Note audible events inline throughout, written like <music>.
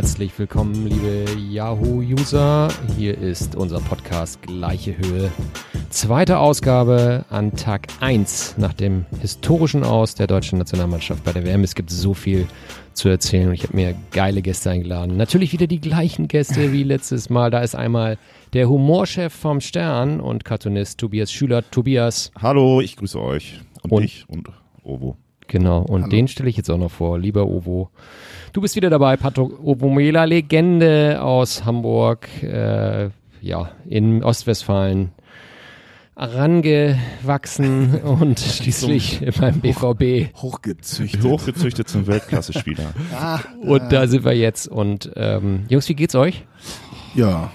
Herzlich willkommen, liebe Yahoo-User. Hier ist unser Podcast Gleiche Höhe. Zweite Ausgabe an Tag 1 nach dem historischen Aus der deutschen Nationalmannschaft bei der WM. Es gibt so viel zu erzählen und ich habe mir geile Gäste eingeladen. Natürlich wieder die gleichen Gäste wie letztes Mal. Da ist einmal der Humorchef vom Stern und Cartoonist Tobias Schüler. Tobias. Hallo, ich grüße euch und, und dich und Ovo. Genau, und Hallo. den stelle ich jetzt auch noch vor. Lieber Ovo, du bist wieder dabei, Patrick Ovomela, Legende aus Hamburg, äh, ja, in Ostwestfalen rangewachsen <laughs> und schließlich beim BVB hochgezüchtet. Hochgezüchtet zum Weltklasse-Spieler. ah, und da sind wir jetzt. Und ähm, Jungs, wie geht's euch? Ja,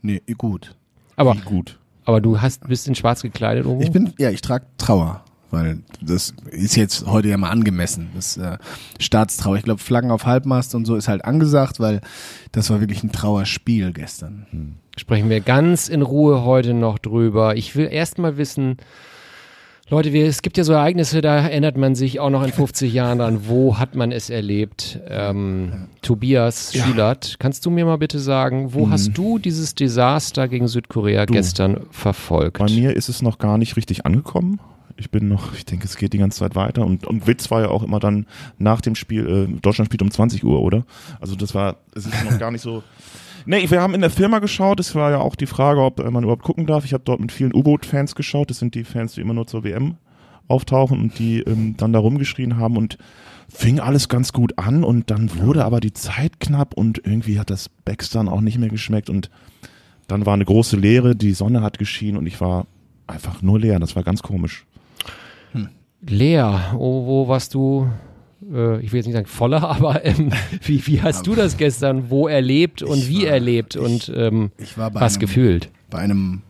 nee, gut. Aber, gut. aber du hast, bist in schwarz gekleidet, Ovo? Ich bin, ja, ich trage Trauer weil das ist jetzt heute ja mal angemessen. Das äh, Staatstrauer. Ich glaube, Flaggen auf Halbmast und so ist halt angesagt, weil das war wirklich ein Trauerspiel gestern. Hm. Sprechen wir ganz in Ruhe heute noch drüber. Ich will erst mal wissen, Leute, wir, es gibt ja so Ereignisse, da erinnert man sich auch noch in 50 Jahren an, wo hat man es erlebt? Ähm. Tobias ja. Schülert, kannst du mir mal bitte sagen, wo mhm. hast du dieses Desaster gegen Südkorea du, gestern verfolgt? Bei mir ist es noch gar nicht richtig angekommen. Ich bin noch, ich denke, es geht die ganze Zeit weiter. Und, und Witz war ja auch immer dann nach dem Spiel, äh, Deutschland spielt um 20 Uhr, oder? Also das war, es ist noch gar nicht so. <laughs> Nee, wir haben in der Firma geschaut. Es war ja auch die Frage, ob äh, man überhaupt gucken darf. Ich habe dort mit vielen U-Boot-Fans geschaut. Das sind die Fans, die immer nur zur WM auftauchen und die ähm, dann da rumgeschrien haben und fing alles ganz gut an und dann wurde aber die Zeit knapp und irgendwie hat das Becks dann auch nicht mehr geschmeckt und dann war eine große Leere, die Sonne hat geschienen und ich war einfach nur leer. Das war ganz komisch. Lea, oh, wo warst du? Äh, ich will jetzt nicht sagen voller, <laughs> aber ähm, wie, wie hast du das gestern wo erlebt und wie war, erlebt und ähm, was einem, gefühlt? Bei einem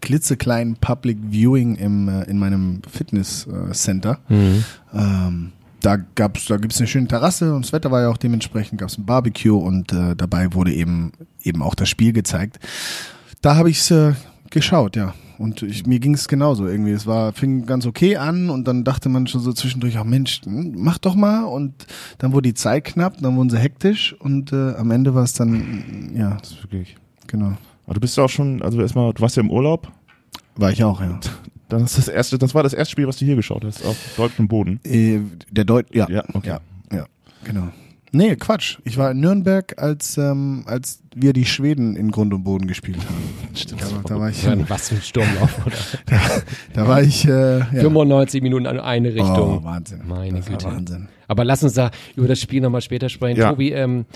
klitzekleinen Public Viewing im, äh, in meinem Fitness äh, Center. Mhm. Ähm, da gab's, da gibt's eine schöne Terrasse und das Wetter war ja auch dementsprechend, gab's ein Barbecue und äh, dabei wurde eben eben auch das Spiel gezeigt. Da habe ich's äh, geschaut, ja. Und ich, mir ging es genauso irgendwie. Es war, fing ganz okay an und dann dachte man schon so zwischendurch, ach Mensch, hm, mach doch mal. Und dann wurde die Zeit knapp, dann wurden sie hektisch und äh, am Ende war es dann, ja. Das ist wirklich. Genau. Aber du bist ja auch schon, also erstmal, du warst ja im Urlaub. War ich auch, ja. <laughs> Das, ist das erste, das war das erste Spiel, was du hier geschaut hast, auf deutschem Boden. Äh, der Deut, ja. Ja, okay. ja, ja, genau. Nee, Quatsch. Ich war in Nürnberg, als, ähm, als wir die Schweden in Grund und Boden gespielt haben. Stimmt. Da, da war ich, ja, was für ein Sturmlauf, oder? <laughs> da, da war ich. Äh, ja. 95 Minuten an eine Richtung. Oh, Wahnsinn. Meine Güte. Wahnsinn. Aber lass uns da über das Spiel nochmal später sprechen. Ja. Tobi, ähm,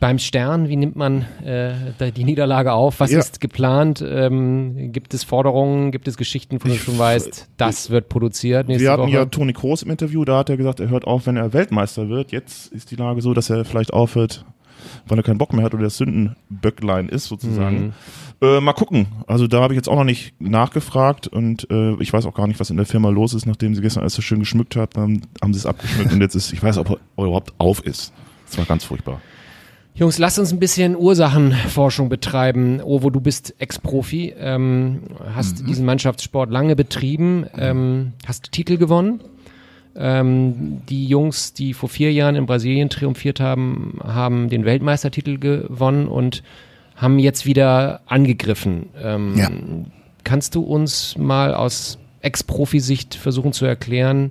beim Stern, wie nimmt man äh, die Niederlage auf? Was ja. ist geplant? Ähm, gibt es Forderungen? Gibt es Geschichten, von denen du schon weißt, das wird produziert nächste Wir hatten Woche? ja Toni Kroos im Interview, da hat er gesagt, er hört auf, wenn er Weltmeister wird. Jetzt ist die Lage so, dass er vielleicht aufhört, weil er keinen Bock mehr hat oder das Sündenböcklein ist sozusagen. Mhm. Äh, mal gucken. Also da habe ich jetzt auch noch nicht nachgefragt und äh, ich weiß auch gar nicht, was in der Firma los ist, nachdem sie gestern alles so schön geschmückt hat, dann haben sie es abgeschmückt und jetzt ist, ich weiß, ob er überhaupt auf ist. Das war ganz furchtbar. Jungs, lasst uns ein bisschen Ursachenforschung betreiben. Ovo, du bist Ex-Profi, ähm, hast mhm. diesen Mannschaftssport lange betrieben, ähm, hast Titel gewonnen. Ähm, die Jungs, die vor vier Jahren in Brasilien triumphiert haben, haben den Weltmeistertitel gewonnen und haben jetzt wieder angegriffen. Ähm, ja. Kannst du uns mal aus Ex-Profi-Sicht versuchen zu erklären,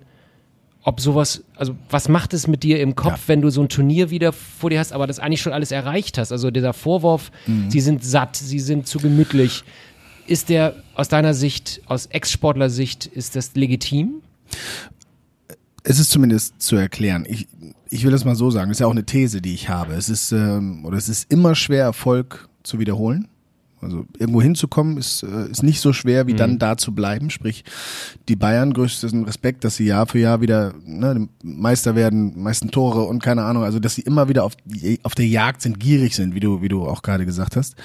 ob sowas, also was macht es mit dir im Kopf, ja. wenn du so ein Turnier wieder vor dir hast, aber das eigentlich schon alles erreicht hast? Also dieser Vorwurf, mhm. sie sind satt, sie sind zu gemütlich. Ist der aus deiner Sicht, aus Ex-Sportler-Sicht, ist das legitim? Es ist zumindest zu erklären. Ich, ich will das mal so sagen, das ist ja auch eine These, die ich habe. Es ist, ähm, oder es ist immer schwer, Erfolg zu wiederholen. Also irgendwo hinzukommen ist, äh, ist nicht so schwer, wie mhm. dann da zu bleiben. Sprich, die Bayern, größten Respekt, dass sie Jahr für Jahr wieder ne, Meister werden, meisten Tore und keine Ahnung, also dass sie immer wieder auf, auf der Jagd sind, gierig sind, wie du, wie du auch gerade gesagt hast.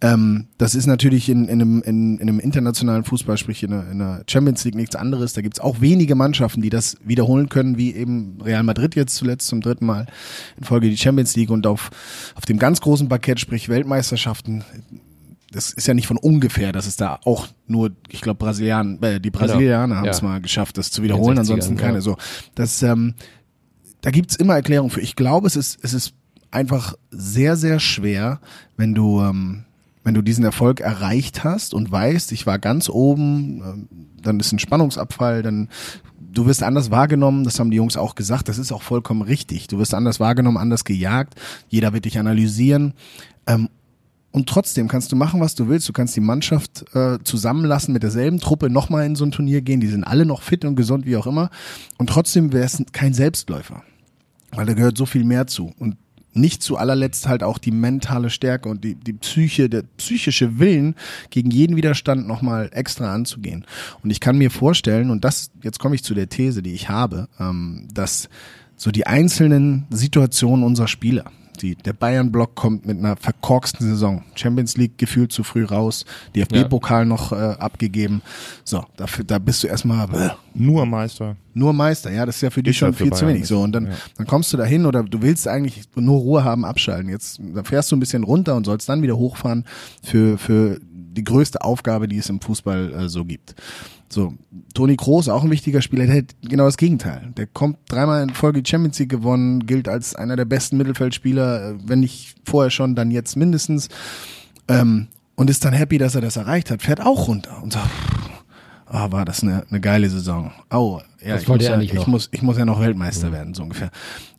Ähm, das ist natürlich in, in, einem, in, in einem internationalen Fußball, sprich in der, in der Champions League nichts anderes. Da gibt's auch wenige Mannschaften, die das wiederholen können, wie eben Real Madrid jetzt zuletzt zum dritten Mal in Folge die Champions League und auf, auf dem ganz großen Parkett, sprich Weltmeisterschaften, das ist ja nicht von ungefähr, dass es da auch nur, ich glaube, Brasilianer, äh, die genau. Brasilianer genau. haben es ja. mal geschafft, das zu wiederholen, ansonsten keine. Ja. So, das, ähm, da gibt's immer Erklärungen für. Ich glaube, es ist, es ist einfach sehr, sehr schwer, wenn du, ähm, wenn du diesen Erfolg erreicht hast und weißt, ich war ganz oben, ähm, dann ist ein Spannungsabfall, dann du wirst anders wahrgenommen, das haben die Jungs auch gesagt, das ist auch vollkommen richtig. Du wirst anders wahrgenommen, anders gejagt, jeder wird dich analysieren. Ähm, und trotzdem kannst du machen, was du willst. Du kannst die Mannschaft äh, zusammenlassen mit derselben Truppe nochmal in so ein Turnier gehen. Die sind alle noch fit und gesund, wie auch immer. Und trotzdem wäre es kein Selbstläufer. Weil da gehört so viel mehr zu. Und nicht zu allerletzt halt auch die mentale Stärke und die, die Psyche, der psychische Willen, gegen jeden Widerstand nochmal extra anzugehen. Und ich kann mir vorstellen, und das, jetzt komme ich zu der These, die ich habe, ähm, dass so die einzelnen Situationen unserer Spieler, die, der Bayern-Block kommt mit einer verkorksten Saison. Champions League gefühlt zu früh raus, DFB-Pokal ja. noch äh, abgegeben. So, dafür, da bist du erstmal äh, nur Meister. Nur Meister, ja, das ist ja für dich schon viel zu wenig. So, und dann, ja. dann kommst du dahin oder du willst eigentlich nur Ruhe haben, abschalten. Jetzt da fährst du ein bisschen runter und sollst dann wieder hochfahren für, für die größte Aufgabe, die es im Fußball äh, so gibt. So, Toni Kroos, auch ein wichtiger Spieler, der hat genau das Gegenteil. Der kommt dreimal in Folge Champions League gewonnen, gilt als einer der besten Mittelfeldspieler, äh, wenn nicht vorher schon, dann jetzt mindestens. Ähm, und ist dann happy, dass er das erreicht hat, fährt auch runter und sagt, ah, war das eine, eine geile Saison. Oh, ja, ich muss ja, ich, muss, ich muss ja noch Weltmeister mhm. werden, so ungefähr.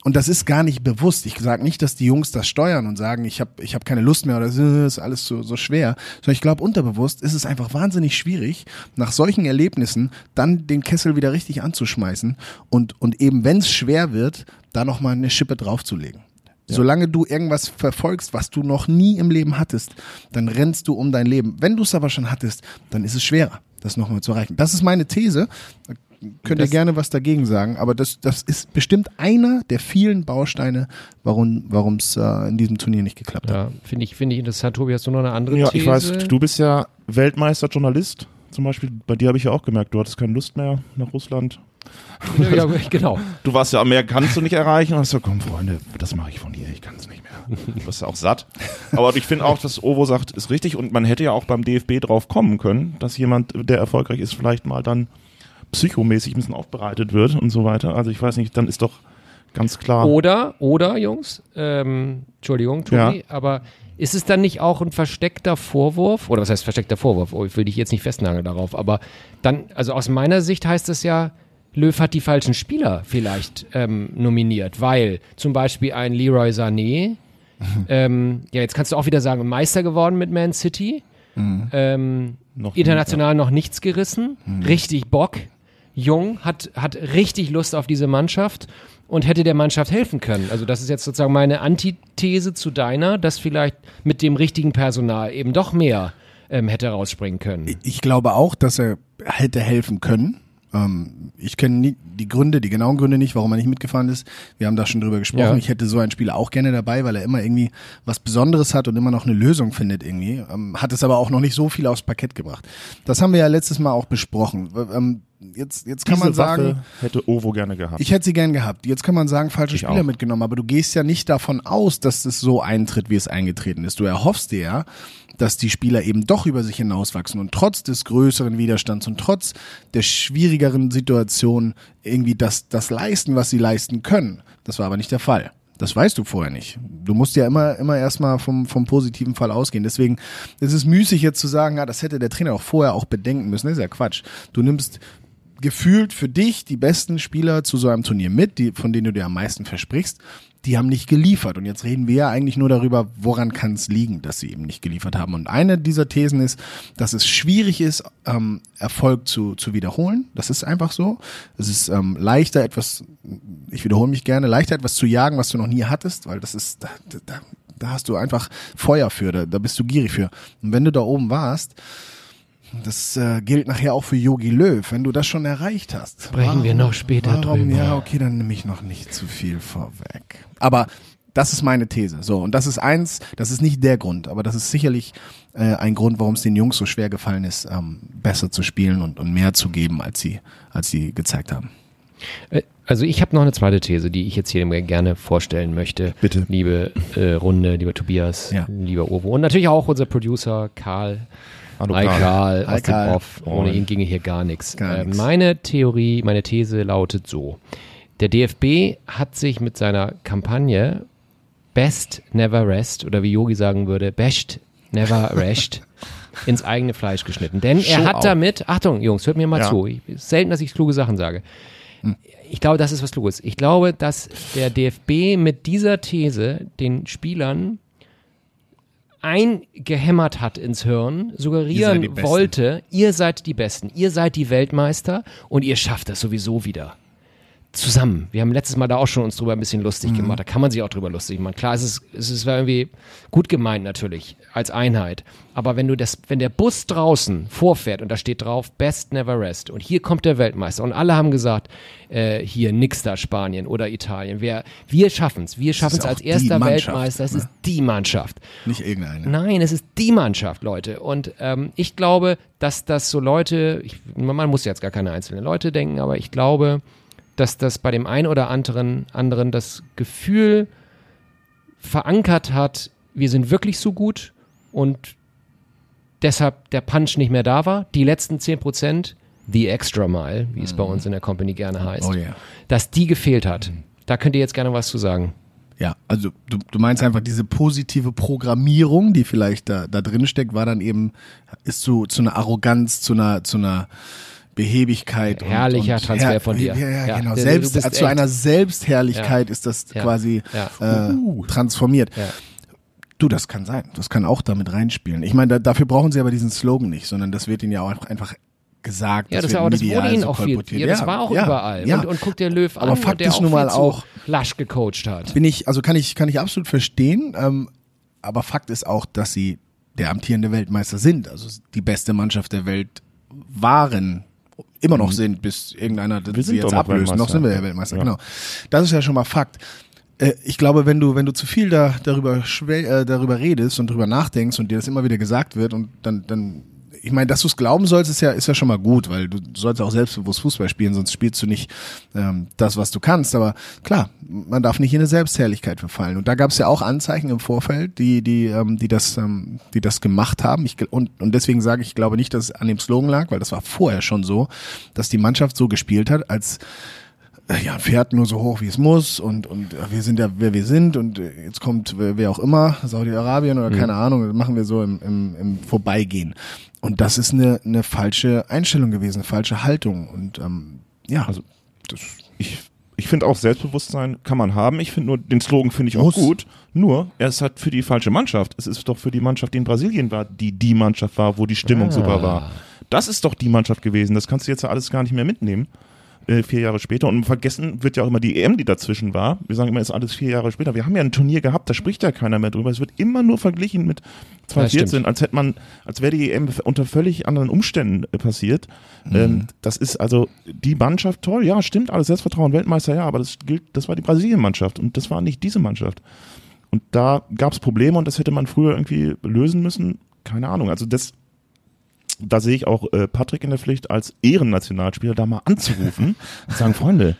Und das ist gar nicht bewusst. Ich sage nicht, dass die Jungs das steuern und sagen, ich habe ich hab keine Lust mehr oder das ist alles so, so schwer. Sondern ich glaube, unterbewusst ist es einfach wahnsinnig schwierig, nach solchen Erlebnissen dann den Kessel wieder richtig anzuschmeißen und, und eben, wenn es schwer wird, da nochmal eine Schippe draufzulegen. Ja. Solange du irgendwas verfolgst, was du noch nie im Leben hattest, dann rennst du um dein Leben. Wenn du es aber schon hattest, dann ist es schwerer das nochmal zu erreichen. Das ist meine These. Da könnt das ihr gerne was dagegen sagen, aber das, das ist bestimmt einer der vielen Bausteine, warum es äh, in diesem Turnier nicht geklappt ja, hat. Finde ich, finde ich interessant. Tobi, hast du noch eine andere ja, These? Ja, ich weiß, du bist ja Weltmeister-Journalist zum Beispiel. Bei dir habe ich ja auch gemerkt, du hattest keine Lust mehr nach Russland. Ja, genau. Du warst ja, mehr kannst du nicht erreichen. Und hast so, komm Freunde, das mache ich von hier, ich kann es nicht mehr. Du bist ja auch satt. Aber ich finde auch, dass Ovo sagt, ist richtig. Und man hätte ja auch beim DFB drauf kommen können, dass jemand, der erfolgreich ist, vielleicht mal dann psychomäßig ein bisschen aufbereitet wird und so weiter. Also ich weiß nicht, dann ist doch ganz klar. Oder, oder, Jungs, ähm, Entschuldigung, Tobi, ja. aber ist es dann nicht auch ein versteckter Vorwurf? Oder was heißt versteckter Vorwurf? Oh, ich will dich jetzt nicht festnageln darauf, aber dann, also aus meiner Sicht heißt es ja, Löw hat die falschen Spieler vielleicht ähm, nominiert, weil zum Beispiel ein Leroy Sané, <laughs> ähm, ja, jetzt kannst du auch wieder sagen, Meister geworden mit Man City, mhm. ähm, noch international nicht, ja. noch nichts gerissen, mhm. richtig Bock, jung, hat, hat richtig Lust auf diese Mannschaft und hätte der Mannschaft helfen können. Also das ist jetzt sozusagen meine Antithese zu deiner, dass vielleicht mit dem richtigen Personal eben doch mehr ähm, hätte rausspringen können. Ich glaube auch, dass er hätte helfen können. Ähm, ich kenne die Gründe, die genauen Gründe nicht, warum er nicht mitgefahren ist. Wir haben da schon drüber gesprochen. Ja. Ich hätte so einen Spieler auch gerne dabei, weil er immer irgendwie was Besonderes hat und immer noch eine Lösung findet irgendwie. Ähm, hat es aber auch noch nicht so viel aufs Parkett gebracht. Das haben wir ja letztes Mal auch besprochen. Ähm, jetzt, jetzt kann Diese man sagen. Waffe hätte Ovo gerne gehabt. Ich hätte sie gern gehabt. Jetzt kann man sagen, falsche ich Spieler auch. mitgenommen, aber du gehst ja nicht davon aus, dass es so eintritt, wie es eingetreten ist. Du erhoffst dir ja, dass die Spieler eben doch über sich hinauswachsen und trotz des größeren Widerstands und trotz der schwierigeren Situation irgendwie das, das leisten, was sie leisten können. Das war aber nicht der Fall. Das weißt du vorher nicht. Du musst ja immer, immer erstmal vom, vom positiven Fall ausgehen. Deswegen ist es müßig jetzt zu sagen, ja, das hätte der Trainer auch vorher auch bedenken müssen. Das ist ja Quatsch. Du nimmst gefühlt für dich die besten Spieler zu so einem Turnier mit, die, von denen du dir am meisten versprichst die haben nicht geliefert. Und jetzt reden wir ja eigentlich nur darüber, woran kann es liegen, dass sie eben nicht geliefert haben. Und eine dieser Thesen ist, dass es schwierig ist, ähm, Erfolg zu, zu wiederholen. Das ist einfach so. Es ist ähm, leichter etwas, ich wiederhole mich gerne, leichter etwas zu jagen, was du noch nie hattest, weil das ist, da, da, da hast du einfach Feuer für, da, da bist du gierig für. Und wenn du da oben warst, das äh, gilt nachher auch für Yogi Löw, wenn du das schon erreicht hast. Sprechen warum, wir noch später warum, drüber. Ja, okay, dann nehme ich noch nicht zu viel vorweg. Aber das ist meine These. So, und das ist eins, das ist nicht der Grund, aber das ist sicherlich äh, ein Grund, warum es den Jungs so schwer gefallen ist, ähm, besser zu spielen und, und mehr zu geben, als sie, als sie gezeigt haben. Äh, also ich habe noch eine zweite These, die ich jetzt hier gerne vorstellen möchte. Bitte. Liebe äh, Runde, lieber Tobias, ja. lieber Ovo und natürlich auch unser Producer Karl. Aus dem Off. Ohne ihn ginge hier gar nichts. Äh, meine Theorie, meine These lautet so. Der DFB hat sich mit seiner Kampagne Best Never Rest oder wie Yogi sagen würde, Best Never <laughs> Rest ins eigene Fleisch geschnitten. Denn er Show hat out. damit, Achtung Jungs, hört mir mal Ja. zu, ich, selten, dass ich kluge Sachen sage. Ich glaube, das ist was Kluges. Ich glaube, dass der DFB mit dieser These den Spielern eingehämmert hat ins Hirn, suggerieren wollte, ihr seid die Besten, ihr seid die Weltmeister und ihr schafft das sowieso wieder. Zusammen. Wir haben letztes Mal da auch schon uns drüber ein bisschen lustig Mhm. gemacht. Da kann man sich auch drüber lustig machen. Klar, es ist, es ist irgendwie gut gemeint natürlich, als Einheit. Aber wenn du das, wenn der Bus draußen vorfährt und da steht drauf, Best Never Rest und hier kommt der Weltmeister und alle haben gesagt, äh, hier nix da Spanien oder Italien. Wir, wir schaffen's. Wir schaffen's als erster Weltmeister. Es ne? ist die Mannschaft. Nicht irgendeine. Nein, es ist die Mannschaft, Leute. Und ähm, ich glaube, dass das so Leute, ich, man muss jetzt gar keine einzelnen Leute denken, aber ich glaube, dass das bei dem einen oder anderen, anderen das Gefühl verankert hat, wir sind wirklich so gut und deshalb der Punch nicht mehr da war. Die letzten 10 Prozent, the extra mile, wie es bei uns in der Company gerne heißt, Oh ja. dass die gefehlt hat. Da könnt ihr jetzt gerne was zu sagen. Ja, also du, du meinst einfach diese positive Programmierung, die vielleicht da, da drin steckt, war dann eben, ist zu, zu einer Arroganz, zu einer, zu einer Behebigkeit. und- Herrlicher und, Transfer von dir. Ja, ja, Ja, genau. Selbst, zu echt- einer Selbstherrlichkeit Ja. ist das Ja. quasi Ja. Äh, transformiert. Ja. Du, das kann sein. Das kann auch damit reinspielen. Ich meine, da, dafür brauchen sie aber diesen Slogan nicht, sondern das wird ihnen ja auch einfach, gesagt. Ja, das, wird war, das wurde ihnen so auch viel. Ja, das war auch ja, überall. Ja. Und, und guck dir Löw Aber an, Fakt der ist auch nun mal viel zu auch- lasch gecoacht hat. bin ich, also kann ich, kann ich absolut verstehen. Ähm, aber Fakt ist auch, dass sie der amtierende Weltmeister sind. Also die beste Mannschaft der Welt waren, immer noch sind, bis irgendeiner Wir sie jetzt ablöst. Noch sind wir ja Weltmeister, Ja. genau. Das ist ja schon mal Fakt. Äh, Ich glaube, wenn du, wenn du zu viel da, darüber, äh, darüber redest und darüber nachdenkst und dir das immer wieder gesagt wird und dann, dann, ich meine, dass du es glauben sollst, ist ja, ist ja schon mal gut, weil du sollst auch selbstbewusst Fußball spielen, sonst spielst du nicht ähm, das, was du kannst. Aber klar, man darf nicht in eine Selbstherrlichkeit verfallen. Und da gab es ja auch Anzeichen im Vorfeld, die, die, ähm, die das, ähm, die das gemacht haben. Ich, und, und deswegen sage ich, ich glaube nicht, dass es an dem Slogan lag, weil das war vorher schon so, dass die Mannschaft so gespielt hat, als äh, ja, fährt nur so hoch, wie es muss und, und äh, wir sind ja, wer wir sind und äh, jetzt kommt wer, wer auch immer, Saudi-Arabien oder keine Ahnung, das machen wir so im, im, im Vorbeigehen. Und das ist eine, eine falsche Einstellung gewesen, eine falsche Haltung und ähm, ja, Also, das, ich, ich finde auch Selbstbewusstsein kann man haben. Ich finde nur, den Slogan finde ich auch Muss. gut. Nur, er ist halt für die falsche Mannschaft. Es ist doch für die Mannschaft, die in Brasilien war, die die Mannschaft war, wo die Stimmung Ah. super war. Das ist doch die Mannschaft gewesen. Das kannst du jetzt ja alles gar nicht mehr mitnehmen. Äh, vier Jahre später. Und vergessen wird ja auch immer die EM, die dazwischen war. Wir sagen immer, ist alles vier Jahre später. Wir haben ja ein Turnier gehabt, da spricht ja keiner mehr drüber. Es wird immer nur verglichen mit 2014, stimmt. als hätte man, als wäre die EM unter völlig anderen Umständen äh, passiert. Ähm, das ist also die Mannschaft toll, ja, stimmt, alles Selbstvertrauen, Weltmeister, ja, aber das gilt, das war die Brasilien-Mannschaft und das war nicht diese Mannschaft. Und da gab es Probleme und das hätte man früher irgendwie lösen müssen. Keine Ahnung. Also das, da sehe ich auch äh, Patrick in der Pflicht als Ehrennationalspieler da mal anzurufen und sagen, Freunde,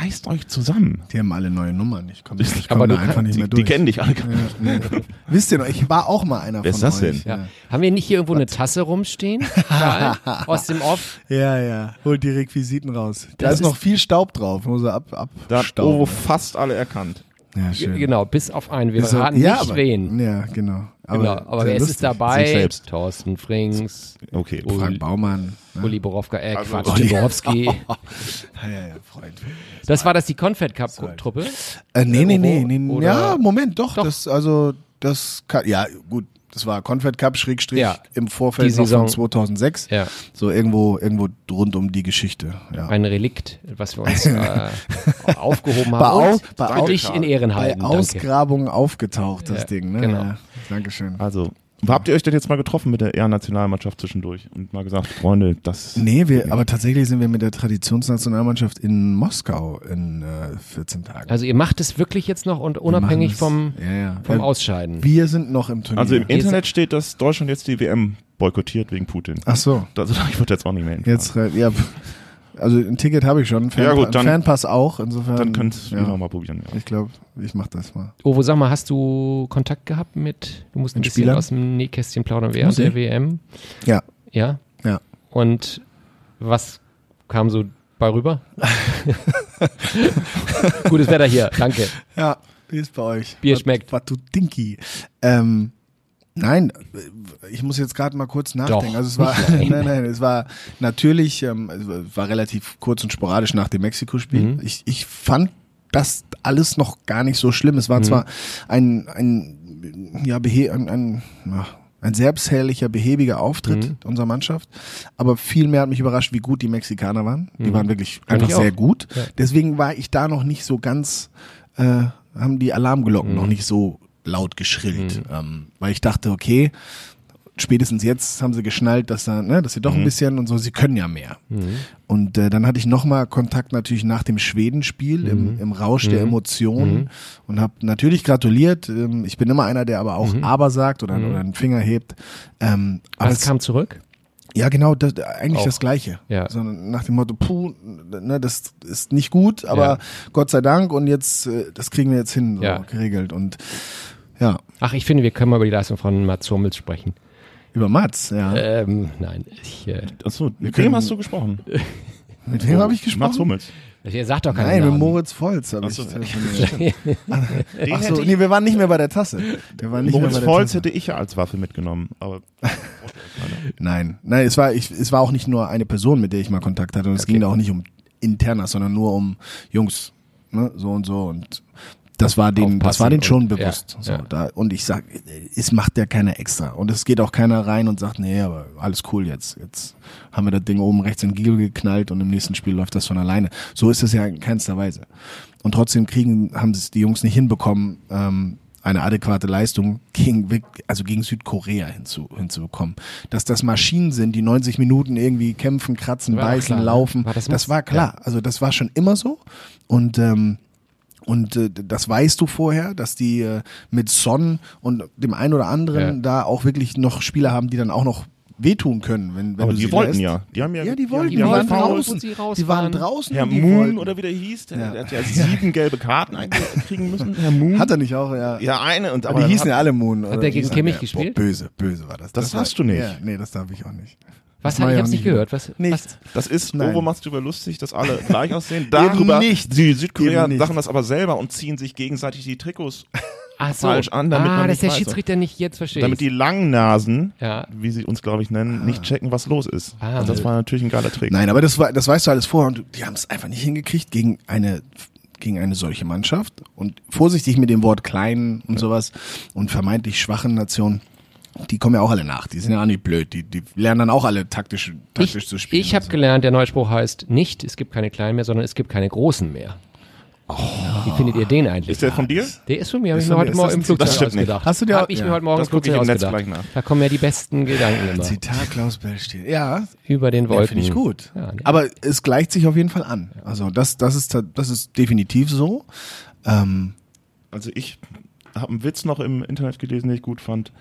reißt euch zusammen. die haben alle neue Nummern. Ich komme ich komm da einfach nicht Die, mehr die durch. kennen dich alle. Ja, nee. Wisst ihr noch, ich war auch mal einer Wer von ist das euch. denn? Ja. Haben wir nicht hier irgendwo eine Tasse rumstehen? <laughs> Aus dem Off? Ja, ja. Holt die Requisiten raus. Da Das ist noch ist- viel Staub drauf. Muss er ab, Da hat abstauben. Ovo fast alle erkannt. Ja, schön. Genau, bis auf einen. Wir Ist so- verraten ja, nicht aber, wen. Ja, genau. Aber, genau, aber wer ist lustig. es dabei? Sich selbst. Thorsten Frings, Okay. Uli, Frank Baumann. Ne? Uli Borowka, äh, Also- Quatsch, Uli. Borowski. <laughs> Ja, ja, ja, Freund. Das war das die Confed Cup Truppe. Äh, nee, nee, Ovo nee, nee. oder- Ja, Moment, doch, Doch. Das, also, das kann, ja, gut. Das war Confed Cup Schrägstrich Ja, im Vorfeld die Saison. von 2006. Ja, So irgendwo, irgendwo rund um die Geschichte. Ja. ein Relikt, was wir uns <laughs> äh, aufgehoben Bei, haben. Au- Und bei, Au- dich in Ehren bei halten. Danke. Ausgrabungen aufgetaucht, das Ja, Ding. Ne? genau. Ja, Dankeschön. Also, habt ihr euch denn jetzt mal getroffen mit der Ehrennationalmannschaft zwischendurch und mal gesagt, Freunde, das. Nee, wir, aber tatsächlich sind wir mit der Traditionsnationalmannschaft in Moskau in äh, 14 Tagen. Also ihr macht es wirklich jetzt noch und unabhängig vom, ja, ja. vom Äh, Ausscheiden. Wir sind noch im Turnier. Also im Internet steht, dass Deutschland jetzt die WM boykottiert wegen Putin. Ach so. Also <laughs> ich würde jetzt auch nicht mehr hinfahren. Jetzt, ja, also ein Ticket habe ich schon, Fan, Ja, gut, dann- Fernpass auch, insofern. Dann könnt ihr ja, nochmal probieren. Ja. Ich glaube, ich mache das mal. Ovo, sag mal, hast du Kontakt gehabt mit, du musst ein Mit bisschen Spielern? aus dem Nähkästchen plaudern während der? WM. Ja, Ja? ja. Und was kam so bei rüber? <laughs> Gutes Wetter hier, danke. Ja, Wie ist bei euch? Bier Was- schmeckt. Was du Dinky. Ähm, nein, ich muss jetzt gerade mal kurz nachdenken. Doch, also es war, <laughs> nein, nein, es war natürlich, ähm, es war relativ kurz und sporadisch nach dem Mexiko-Spiel. Mhm. Ich, ich fand das alles noch gar nicht so schlimm. Es war Mhm. zwar ein, ein, ja, behe ein, ein, ein selbstherrlicher, behäbiger Auftritt Mhm. unserer Mannschaft, aber viel mehr hat mich überrascht, wie gut die Mexikaner waren. Die waren wirklich einfach Mhm. sehr gut. Ja. Deswegen war ich da noch nicht so ganz, äh, haben die Alarmglocken Mhm. noch nicht so laut geschrillt, ähm, weil ich dachte, okay, spätestens jetzt haben sie geschnallt, dass da, ne, dass sie doch ein bisschen und so, sie können ja mehr. Und äh, dann hatte ich nochmal Kontakt natürlich nach dem Schwedenspiel im, im Rausch der Emotionen und habe natürlich gratuliert. Ähm, ich bin immer einer, der aber auch aber sagt oder, oder einen Finger hebt. Ähm, aber Was es, kam zurück? ja, genau, das, eigentlich Auch. das Gleiche. Ja. Sondern nach dem Motto, puh, ne, das ist nicht gut, aber Ja. Gott sei Dank und jetzt, äh, das kriegen wir jetzt hin, so Ja. geregelt. Und ja, Ach, ich finde, wir können mal über die Leistung von Mats Hummels sprechen. über Mats, ja. Ähm, nein, ich, äh, Achso, mit wem hast du gesprochen? <laughs> mit wem habe ich gesprochen? Mats Hummels. ihr sagt doch keinen Nein, mit Namen. Moritz Volz habe Ach ich so. telefoniert. <laughs> Den Ach so, hätte ich, nee, wir waren nicht mehr bei der Tasse. Wir waren nicht Moritz mehr bei der Volz Tasse. hätte ich ja als Waffe mitgenommen, aber <laughs> Nein, nein, es war, ich, es war auch nicht nur eine Person, mit der ich mal Kontakt hatte und es Okay. ging da auch nicht um internas, sondern nur um Jungs, ne, so und so und das war den, das war den schon bewusst. ja, so, ja. Da, und ich sag, es macht ja keiner extra und es geht auch keiner rein und sagt, nee, aber alles cool jetzt, jetzt haben wir das Ding oben rechts in Giel geknallt und im nächsten Spiel läuft das von alleine. So ist es ja in keinster Weise. Und trotzdem kriegen, haben es die Jungs nicht hinbekommen, ähm, eine adäquate Leistung gegen, also gegen Südkorea hinzu, hinzubekommen. Dass das Maschinen sind, die 90 Minuten irgendwie kämpfen, kratzen, beißen, klar, ne? laufen, War das das, war klar. Also das war schon immer so. Und ähm, und äh, das weißt du vorher, dass die äh, mit Son und dem einen oder anderen Ja. da auch wirklich noch Spieler haben, die dann auch noch wehtun können, wenn, wenn Aber du die sie wollten lässt. ja. Die haben ja, Ja, die wollten, die die, waren draußen. und sie raus Die waren draußen. Herr Moon wollten. oder wie der hieß, der, Ja. der hat ja sieben gelbe Karten <laughs> kriegen müssen. Herr Moon. Hat er nicht auch, ja. ja, eine und Aber aber die hießen hat- ja alle Moon. oder der wie gegen Kimmich gespielt? Boah, böse, böse war das. Das war, darfst du nicht. Ja, nee, das darf ich auch nicht. Was ich ich hab's auch nicht gehört. Was, Nicht. was, Das ist, Nein. Ovo macht's über lustig, dass alle <laughs> gleich aussehen. Darüber, nicht. die Südkorea Eben nicht. machen das aber selber und ziehen sich gegenseitig die Trikots, <laughs> ach so. falsch an, damit ah, man dass der weiß. Schiedsrichter nicht jetzt versteht. damit die Langnasen, Ja. wie sie uns glaube ich nennen, nicht checken, was los ist. Ah. und das war natürlich ein geiler Trick. Nein, aber das, war, das weißt du alles vorher und die haben es einfach nicht hingekriegt gegen eine gegen eine solche Mannschaft und vorsichtig mit dem Wort kleinen und sowas und vermeintlich schwachen Nationen. Die kommen ja auch alle nach. Die sind ja auch nicht blöd. Die, die lernen dann auch alle taktisch, taktisch ich zu spielen. ich habe so. gelernt, der Neuspruch heißt nicht, es gibt keine kleinen mehr, sondern es gibt keine großen mehr. Wie findet ihr den eigentlich? Ist der von dir? Der ist von mir, habe ich Ist mir heute Morgen im Flugzeug Das stimmt nicht. ausgedacht. Hast du dir- Hab ich ja. mir heute Morgen im Das guck ich Flugzeug im Netz ausgedacht. gleich nach. Da kommen ja die besten Gedanken immer. Zitat Klaus Bellstiel. Ja, Über den ja Wolken. finde ich gut. Ja, nee. Aber es gleicht sich auf jeden Fall an. Also das, das ist, das ist definitiv so. Ähm, Also ich habe einen Witz noch im Internet gelesen, den ich gut fand.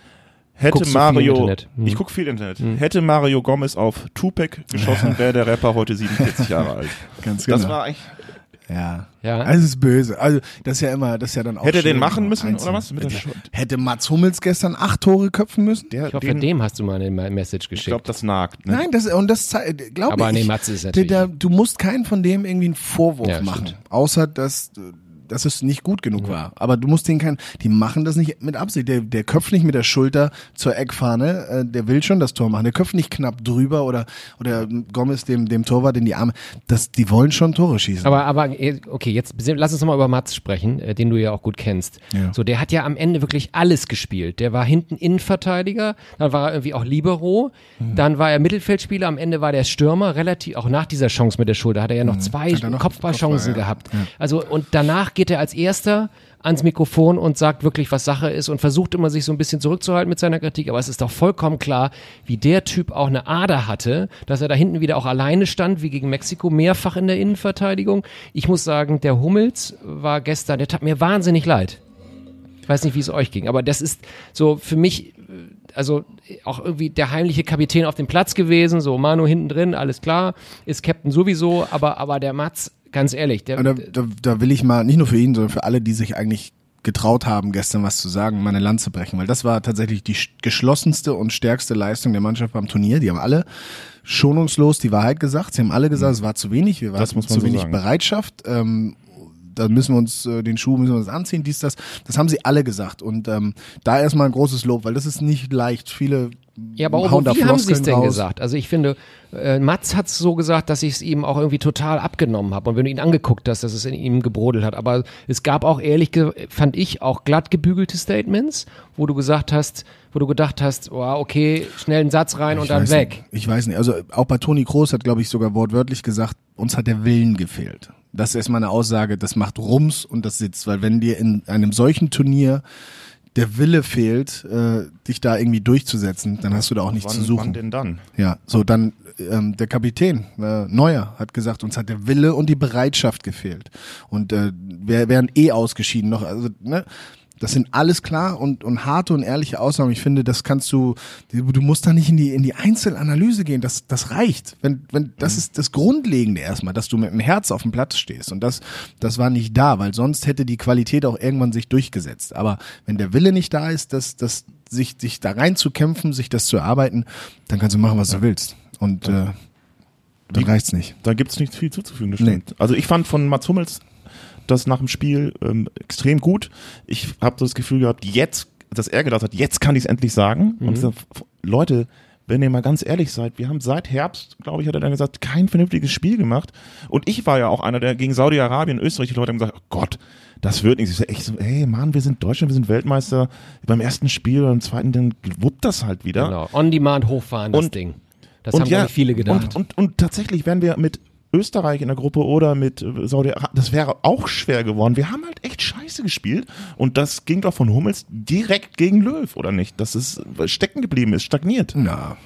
Hätte Guckst Mario? Hm. ich gucke viel Internet. Hätte Mario Gomez auf Tupac geschossen, wäre der Rapper heute 47 Jahre alt. <laughs> ganz Das genau. war eigentlich, Ja. Ja. Also es ist böse. Also das ist ja immer, das ist ja dann auch Hätte er den schön, machen müssen, einzeln. oder was? Mit der Schuld? Hätte Mats Hummels gestern acht Tore köpfen müssen? der, Ich hoffe, den, dem hast du mal eine Message ich geschickt. glaube, das nagt. Ne? Nein, das und das glaube ich. Aber nee, Mats ist der, natürlich- der, du musst keinen von dem irgendwie einen Vorwurf Ja, machen, stimmt. außer dass dass es nicht gut genug war. Aber du musst den keinen, die machen das nicht mit Absicht. Der, der köpft nicht mit der Schulter zur Eckfahne, äh, der will schon das Tor machen. Der köpft nicht knapp drüber oder oder Gomez dem dem Torwart in die Arme. Das, die wollen schon Tore schießen. Aber, aber, eh, okay, jetzt lass uns nochmal über Mats sprechen, äh, den du ja auch gut kennst. Ja. So, der hat ja am Ende wirklich alles gespielt. Der war hinten Innenverteidiger, dann war er irgendwie auch Libero, Mhm. dann war er Mittelfeldspieler, am Ende war der Stürmer, relativ, auch nach dieser Chance mit der Schulter, hat er ja noch zwei Mhm. Noch Kopfballchancen Kopfball, ja. gehabt. Also, und danach geht er als erster ans Mikrofon und sagt wirklich, was Sache ist und versucht immer sich so ein bisschen zurückzuhalten mit seiner Kritik, aber es ist doch vollkommen klar, wie der Typ auch eine Ader hatte, dass er da hinten wieder auch alleine stand, wie gegen Mexiko, mehrfach in der Innenverteidigung. Ich muss sagen, der Hummels war gestern, der tat mir wahnsinnig leid. Ich weiß nicht, wie es euch ging, aber das ist so für mich, äh, also auch irgendwie der heimliche Kapitän auf dem Platz gewesen, so Manu hinten drin, alles klar, ist Captain sowieso, aber, aber der Mats, ganz ehrlich, der, da, da, da will ich mal, nicht nur für ihn, sondern für alle, die sich eigentlich getraut haben, gestern was zu sagen, meine Lanze brechen, weil das war tatsächlich die sch- geschlossenste und stärkste Leistung der Mannschaft beim Turnier. Die haben alle schonungslos die Wahrheit gesagt. Sie haben alle gesagt, es war zu wenig, wir Das hatten muss man zu so wenig sagen. Bereitschaft. Ähm, da müssen wir uns äh, den Schuh müssen wir uns anziehen, dies, das. Das haben sie alle gesagt. Und ähm, da erstmal ein großes Lob, weil das ist nicht leicht. Viele Ja, aber da wie haben sie es denn raus. gesagt? Also ich finde, äh, Mats hat es so gesagt, dass ich es ihm auch irgendwie total abgenommen habe. Und wenn du ihn angeguckt hast, dass es in ihm gebrodelt hat. Aber es gab auch ehrlich, fand ich, auch glatt gebügelte Statements, wo du gesagt hast, wo du gedacht hast, oh, okay, schnell einen Satz rein und Ich dann weiß weg. Nicht. Ich weiß nicht. Also auch bei Toni Kroos hat, glaube ich, sogar wortwörtlich gesagt, uns hat der Willen gefehlt. Das ist erstmal eine Aussage, das macht Rums und das sitzt. Weil wenn dir in einem solchen Turnier der Wille fehlt, äh, dich da irgendwie durchzusetzen, dann hast du da auch nichts wann, zu wann suchen. denn dann? Ja, so dann ähm, der Kapitän äh, Neuer hat gesagt, uns hat der Wille und die Bereitschaft gefehlt und äh, wir wären eh ausgeschieden noch. Also ne, das sind alles klar und und harte und ehrliche Aussagen. Ich finde, das kannst du, du musst da nicht in die in die Einzelanalyse gehen. Das das reicht. Wenn wenn das ist das Grundlegende erstmal, dass du mit dem Herz auf dem Platz stehst und das das war nicht da, weil sonst hätte die Qualität auch irgendwann sich durchgesetzt. Aber wenn der Wille nicht da ist, dass das sich sich da reinzukämpfen, sich das zu erarbeiten, dann kannst du machen, was du willst. Und äh, dann reicht's nicht. Da gibt's nicht viel zuzufügen, das stimmt. Also ich fand von Mats Hummels das nach dem Spiel ähm, extrem gut. Ich habe das Gefühl gehabt, jetzt, dass er gedacht hat, jetzt kann ich es endlich sagen. Und gesagt, Leute, wenn ihr mal ganz ehrlich seid, wir haben seit Herbst, glaube ich, hat er dann gesagt, kein vernünftiges Spiel gemacht. Und ich war ja auch einer, der gegen Saudi-Arabien, Österreich, die Leute haben gesagt, oh Gott, das wird nichts. Ich so, echt so, hey Mann, wir sind Deutschland, wir sind Weltmeister. Beim ersten Spiel beim zweiten, dann wuppt das halt wieder. Genau. On Demand hochfahren, das Und- Ding. Das haben, glaube ich, viele gedacht. Und, und, und tatsächlich wären wir mit Österreich in der Gruppe oder mit äh, Saudi-Arabien, das wäre auch schwer geworden. Wir haben halt echt scheiße gespielt und das ging doch von Hummels direkt gegen Löw, oder nicht? Dass es stecken geblieben ist, stagniert. Na,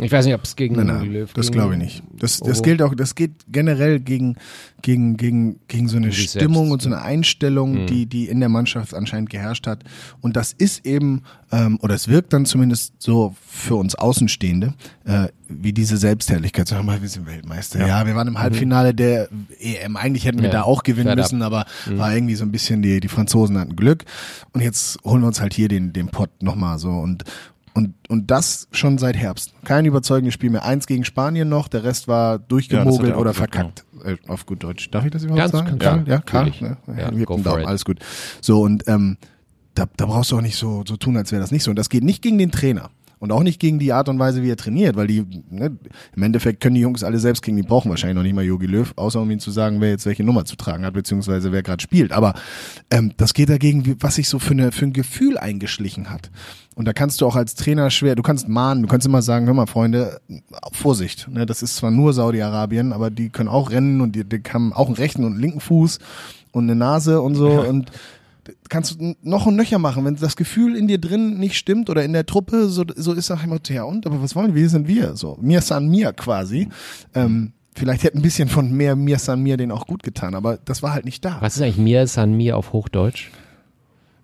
ich weiß nicht, ob es gegen nein, nein, Löw das glaube ich nicht. Das, das Oh. gilt auch, das geht generell gegen, gegen, gegen, gegen so eine sich Stimmung selbst, und so eine Einstellung, die, die in der Mannschaft anscheinend geherrscht hat. Und das ist eben, ähm, oder es wirkt dann zumindest so für uns Außenstehende, äh, wie diese Selbstherrlichkeit. Sag mal, wir sind Weltmeister. Ja, wir waren im Halbfinale der EM. Eigentlich hätten wir Ja, da auch gewinnen up. müssen, aber war irgendwie so ein bisschen, die, die Franzosen hatten Glück. Und jetzt holen wir uns halt hier den, den Pott nochmal so und, und, und das schon seit Herbst. Kein überzeugendes Spiel mehr. Eins gegen Spanien noch, der Rest war Ja, durchgemogelt auch oder gesagt, verkackt. Äh, auf gut Deutsch. Darf ich das überhaupt Ganz- sagen? du. Ja? Natürlich. Ne? Ja, Hebt go einen for Daumen, alles gut. So, und ähm, da, da brauchst du auch nicht so, so tun, als wäre das nicht so. Und das geht nicht gegen den Trainer. Und auch nicht gegen die Art und Weise, wie er trainiert, weil die, ne, im Endeffekt können die Jungs alle selbst kriegen, die brauchen wahrscheinlich noch nicht mal Yogi Löw, außer um ihnen zu sagen, wer jetzt welche Nummer zu tragen hat, beziehungsweise wer gerade spielt. Aber ähm, das geht dagegen, wie- was sich so für, eine, für ein Gefühl eingeschlichen hat. Und da kannst du auch als Trainer schwer, du kannst mahnen, du kannst immer sagen, hör mal, Freunde, Vorsicht, ne, das ist zwar nur Saudi-Arabien, aber die können auch rennen und die, die haben auch einen rechten und einen linken Fuß und eine Nase und so und kannst du noch und nöcher machen, wenn das Gefühl in dir drin nicht stimmt oder in der Truppe, so, so ist auch immer, ja und, aber was wollen wir, wir sind wir, so, mir san mir quasi, ähm, vielleicht hätte ein bisschen von mehr mir san mir den auch gut getan, aber das war halt nicht da. Was ist eigentlich mir san mir auf Hochdeutsch?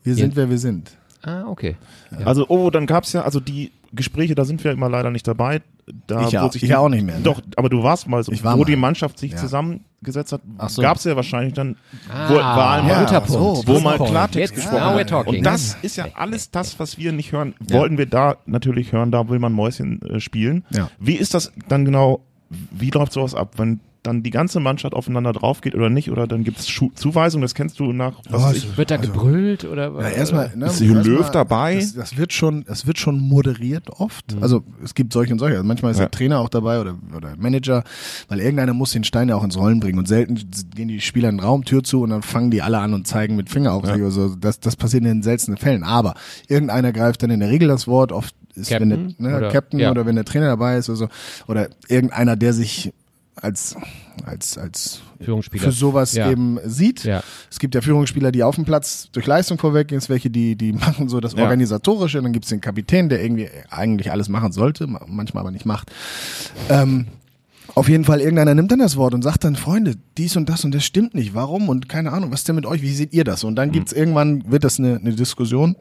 Wir sind, wer wir sind. Ah, okay. Ja. Also, oh, dann gab's ja, also die Gespräche, da sind wir immer leider nicht dabei. Da, Ich ja- ich die, auch nicht mehr, ne? Doch, aber du warst mal so, Ich war wo mal. die Mannschaft sich Ja. Zusammengesetzt hat, Ach so. gab's ja wahrscheinlich dann, Ah, wo, war ja, guter so, wo mal. Klartext Jetzt, gesprochen wird. Und das ist ja alles das, was wir nicht hören. Wollten wir da natürlich hören, da will man Mäuschen äh, spielen. Ja. Wie ist das dann genau, wie läuft sowas ab, wenn dann die ganze Mannschaft aufeinander drauf geht oder nicht? Oder dann gibt's Schu Zuweisungen, das kennst du nach, was Oh, es- ich, Wird da Also- gebrüllt oder? Ja, erstmal, ne, Ist Löw erstmal, dabei? Das, das wird schon, das wird schon moderiert oft. Also es gibt solche und solche. Also manchmal ist Ja. der Trainer auch dabei oder, oder Manager, weil irgendeiner muss den Stein ja auch ins Rollen bringen. Und selten gehen die Spieler in den Raum, Tür zu und dann fangen die alle an und zeigen mit Finger auf Ja. sich oder so. Das, das passiert in den seltenen Fällen. Aber irgendeiner greift dann in der Regel das Wort. Oft ist wenn Captain der ne, oder- Captain ja. oder wenn der Trainer dabei ist oder so. Oder irgendeiner, der sich als als als Führungsspieler. für sowas Ja. eben sieht. Ja. Es gibt ja Führungsspieler, die auf dem Platz durch Leistung vorweggehen, es welche, die, die machen so das. Organisatorische, dann gibt's den Kapitän, der irgendwie eigentlich alles machen sollte, ma- manchmal aber nicht macht. Ähm, auf jeden Fall, irgendeiner nimmt dann das Wort und sagt dann, Freunde, dies und das und das stimmt nicht. Warum? Und keine Ahnung, was ist denn mit euch? Wie seht ihr das? Und dann gibt's irgendwann, wird das eine, eine Diskussion.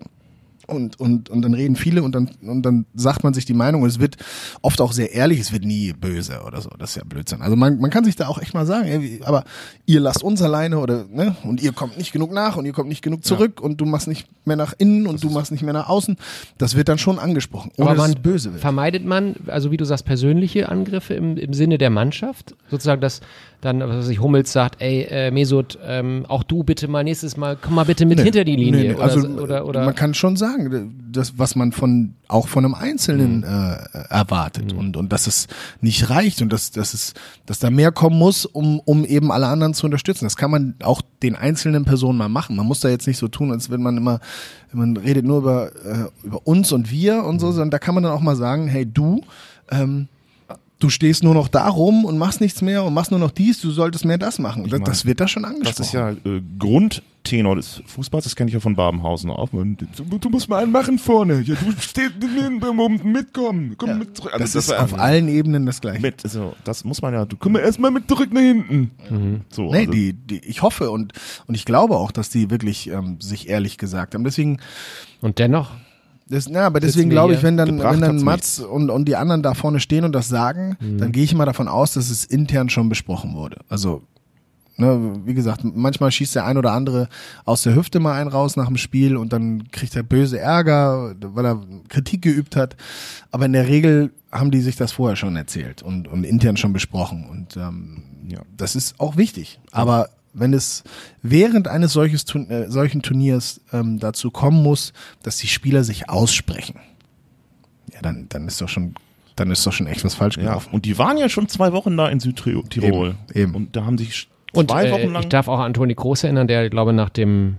Und, und, und dann reden viele und dann, und dann sagt man sich die Meinung und es wird oft auch sehr ehrlich, es wird nie böse oder so. Das ist ja Blödsinn. Also man, man kann sich da auch echt mal sagen, ey, aber ihr lasst uns alleine oder, ne, und ihr kommt nicht genug nach und ihr kommt nicht genug zurück ja. und du machst nicht mehr nach innen und das du machst nicht mehr nach außen. Das wird dann schon angesprochen, ohne aber man böse wird. Vermeidet man, also wie du sagst, persönliche Angriffe im, im Sinne der Mannschaft? Sozusagen, dass dann, was weiß ich, Hummels sagt, ey, äh, Mesut, ähm, auch du bitte mal nächstes Mal, komm mal bitte mit nee, hinter die Linie. Nee, nee. Oder, also, oder, oder, man kann schon sagen, das, was man von, auch von einem Einzelnen mhm. äh, erwartet mhm. und, und dass es nicht reicht und dass, dass es, dass da mehr kommen muss, um, um eben alle anderen zu unterstützen. Das kann man auch den einzelnen Personen mal machen. Man muss da jetzt nicht so tun, als wenn man immer, man redet nur über, äh, über uns und wir und so, mhm. sondern da kann man dann auch mal sagen, hey, du, ähm, du stehst nur noch da rum und machst nichts mehr und machst nur noch dies, du solltest mehr das machen. Das, das, wird da schon angesprochen. Das ist ja äh, Grundtenor des Fußballs, das kenne ich ja von Babenhausen auch. Du, du, musst mal einen machen vorne. Ja, du stehst mitkommen. Komm ja, mit zurück. Also das, das, ist auf allen Ebenen das gleiche. Mit, also, das muss man ja, du komm erstmal mit zurück nach hinten. Mhm. So, nee, also. die, die, ich hoffe und, und ich glaube auch, dass die wirklich ähm, sich ehrlich gesagt haben. Deswegen. Und dennoch das, na, aber deswegen glaube ich, wenn dann, wenn dann Mats und, und die anderen da vorne stehen und das sagen, mhm. dann gehe ich immer davon aus, dass es intern schon besprochen wurde. Also, ne, wie gesagt, manchmal schießt der ein oder andere aus der Hüfte mal einen raus nach dem Spiel und dann kriegt er böse Ärger, weil er Kritik geübt hat. Aber in der Regel haben die sich das vorher schon erzählt und, und intern schon besprochen. Und ähm, ja, das ist auch wichtig. Aber wenn es während eines solches, äh, solchen Turniers ähm, dazu kommen muss, dass die Spieler sich aussprechen, ja, dann, dann ist doch schon, dann ist doch schon echt was falsch gelaufen. Ja, und die waren ja schon zwei Wochen da in Südtirol. Eben, eben. Und da haben sich zwei und, äh, Wochen lang. Ich darf auch an Toni Groß erinnern, der, glaube nach dem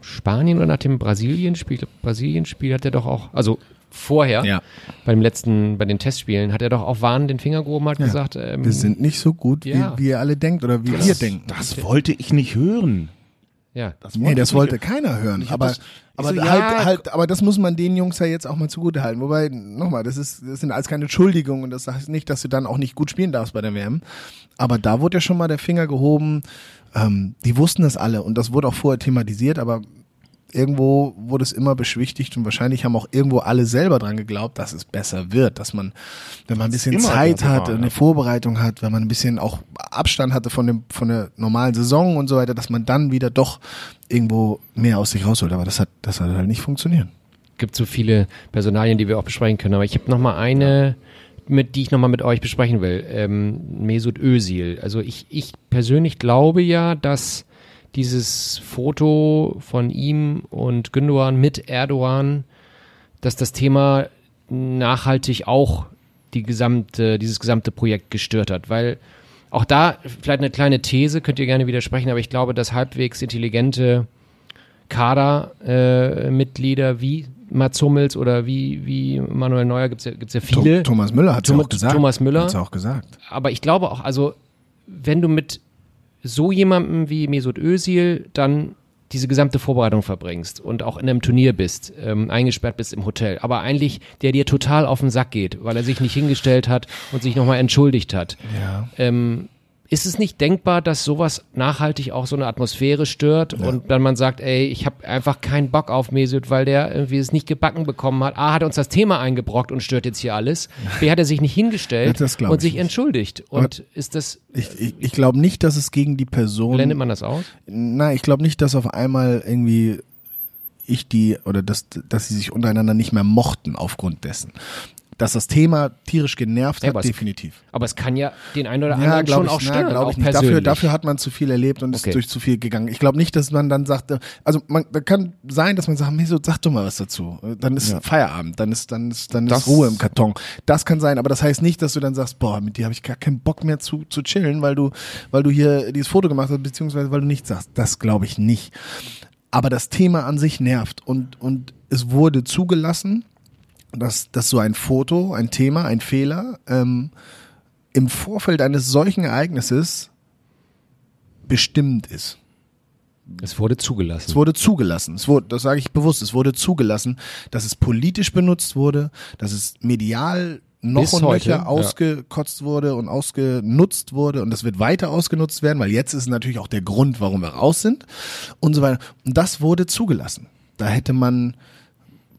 Spanien oder nach dem Brasilien-Spiel, Brasilien-Spiel hat er doch auch, also vorher, ja. beim letzten, bei den Testspielen, hat er doch auch warnend den Finger gehoben, hat ja. gesagt, ähm, wir sind nicht so gut, ja. wie, wie ihr alle denkt oder wie das, ihr denkt. Das wollte ich nicht hören. Ja. Das nee, das wollte keiner hören. Aber, das, aber so, halt, ja, halt, aber das muss man den Jungs ja jetzt auch mal zugute halten. Wobei, nochmal, das ist, das sind alles keine Entschuldigungen und das heißt nicht, dass du dann auch nicht gut spielen darfst bei der WM. Aber da wurde ja schon mal der Finger gehoben. Ähm, die wussten das alle und das wurde auch vorher thematisiert, aber irgendwo wurde es immer beschwichtigt und wahrscheinlich haben auch irgendwo alle selber dran geglaubt, dass es besser wird, dass man, wenn man ein bisschen Zeit hat, war, eine. Vorbereitung hat, wenn man ein bisschen auch Abstand hatte von dem, von der normalen Saison und so weiter, dass man dann wieder doch irgendwo mehr aus sich rausholt. Aber das hat, das hat halt nicht funktioniert. Gibt so viele Personalien, die wir auch besprechen können. Aber ich habe noch mal eine, mit die ich noch mal mit euch besprechen will. Ähm, Mesut Özil. Also ich, ich persönlich glaube ja, dass dieses Foto von ihm und Gündogan mit Erdogan, dass das Thema nachhaltig auch die gesamte, dieses gesamte Projekt gestört hat, weil auch da vielleicht eine kleine These, könnt ihr gerne widersprechen, aber ich glaube, dass halbwegs intelligente Kadermitglieder äh, wie Mats Hummels oder wie, wie Manuel Neuer gibt es ja, gibt's ja viele. Thomas Müller hat es auch gesagt. Thomas Müller. Hat's auch gesagt. Aber ich glaube auch, also wenn du mit so jemandem wie Mesut Özil dann diese gesamte Vorbereitung verbringst und auch in einem Turnier bist, ähm, eingesperrt bist im Hotel, aber eigentlich der dir total auf den Sack geht, weil er sich nicht hingestellt hat und sich nochmal entschuldigt hat. Ja. Ähm, ist es nicht denkbar, dass sowas nachhaltig auch so eine Atmosphäre stört ja. und dann man sagt, ey, ich habe einfach keinen Bock auf Mesut, weil der irgendwie es nicht gebacken bekommen hat. A, hat er uns das Thema eingebrockt und stört jetzt hier alles. B, hat er sich nicht hingestellt <laughs> und sich nicht. entschuldigt. Und Aber ist das... Ich, ich, ich glaube nicht, dass es gegen die Person... Blendet man das aus? Nein, ich glaube nicht, dass auf einmal irgendwie ich die oder dass, dass sie sich untereinander nicht mehr mochten aufgrund dessen dass das Thema tierisch genervt hat, ja, definitiv. Es, aber es kann ja den einen oder anderen ja, schon ich, auch stören, na, ich nicht. Dafür, dafür hat man zu viel erlebt und okay. ist durch zu viel gegangen. Ich glaube nicht, dass man dann sagt, also man da kann sein, dass man sagt, so, sag doch mal was dazu. Dann ist ja. Feierabend, dann ist dann ist dann das, ist Ruhe im Karton. Das kann sein, aber das heißt nicht, dass du dann sagst, boah, mit dir habe ich gar keinen Bock mehr zu zu chillen, weil du weil du hier dieses Foto gemacht hast, beziehungsweise weil du nichts sagst. Das glaube ich nicht. Aber das Thema an sich nervt und und es wurde zugelassen dass, dass so ein Foto, ein Thema, ein Fehler ähm, im Vorfeld eines solchen Ereignisses bestimmt ist. Es wurde zugelassen. Es wurde zugelassen. Es wurde, das sage ich bewusst, es wurde zugelassen, dass es politisch benutzt wurde, dass es medial noch Bis und nöcher ausgekotzt ja. wurde und ausgenutzt wurde und das wird weiter ausgenutzt werden, weil jetzt ist natürlich auch der Grund, warum wir raus sind und so weiter. Und das wurde zugelassen. Da hätte man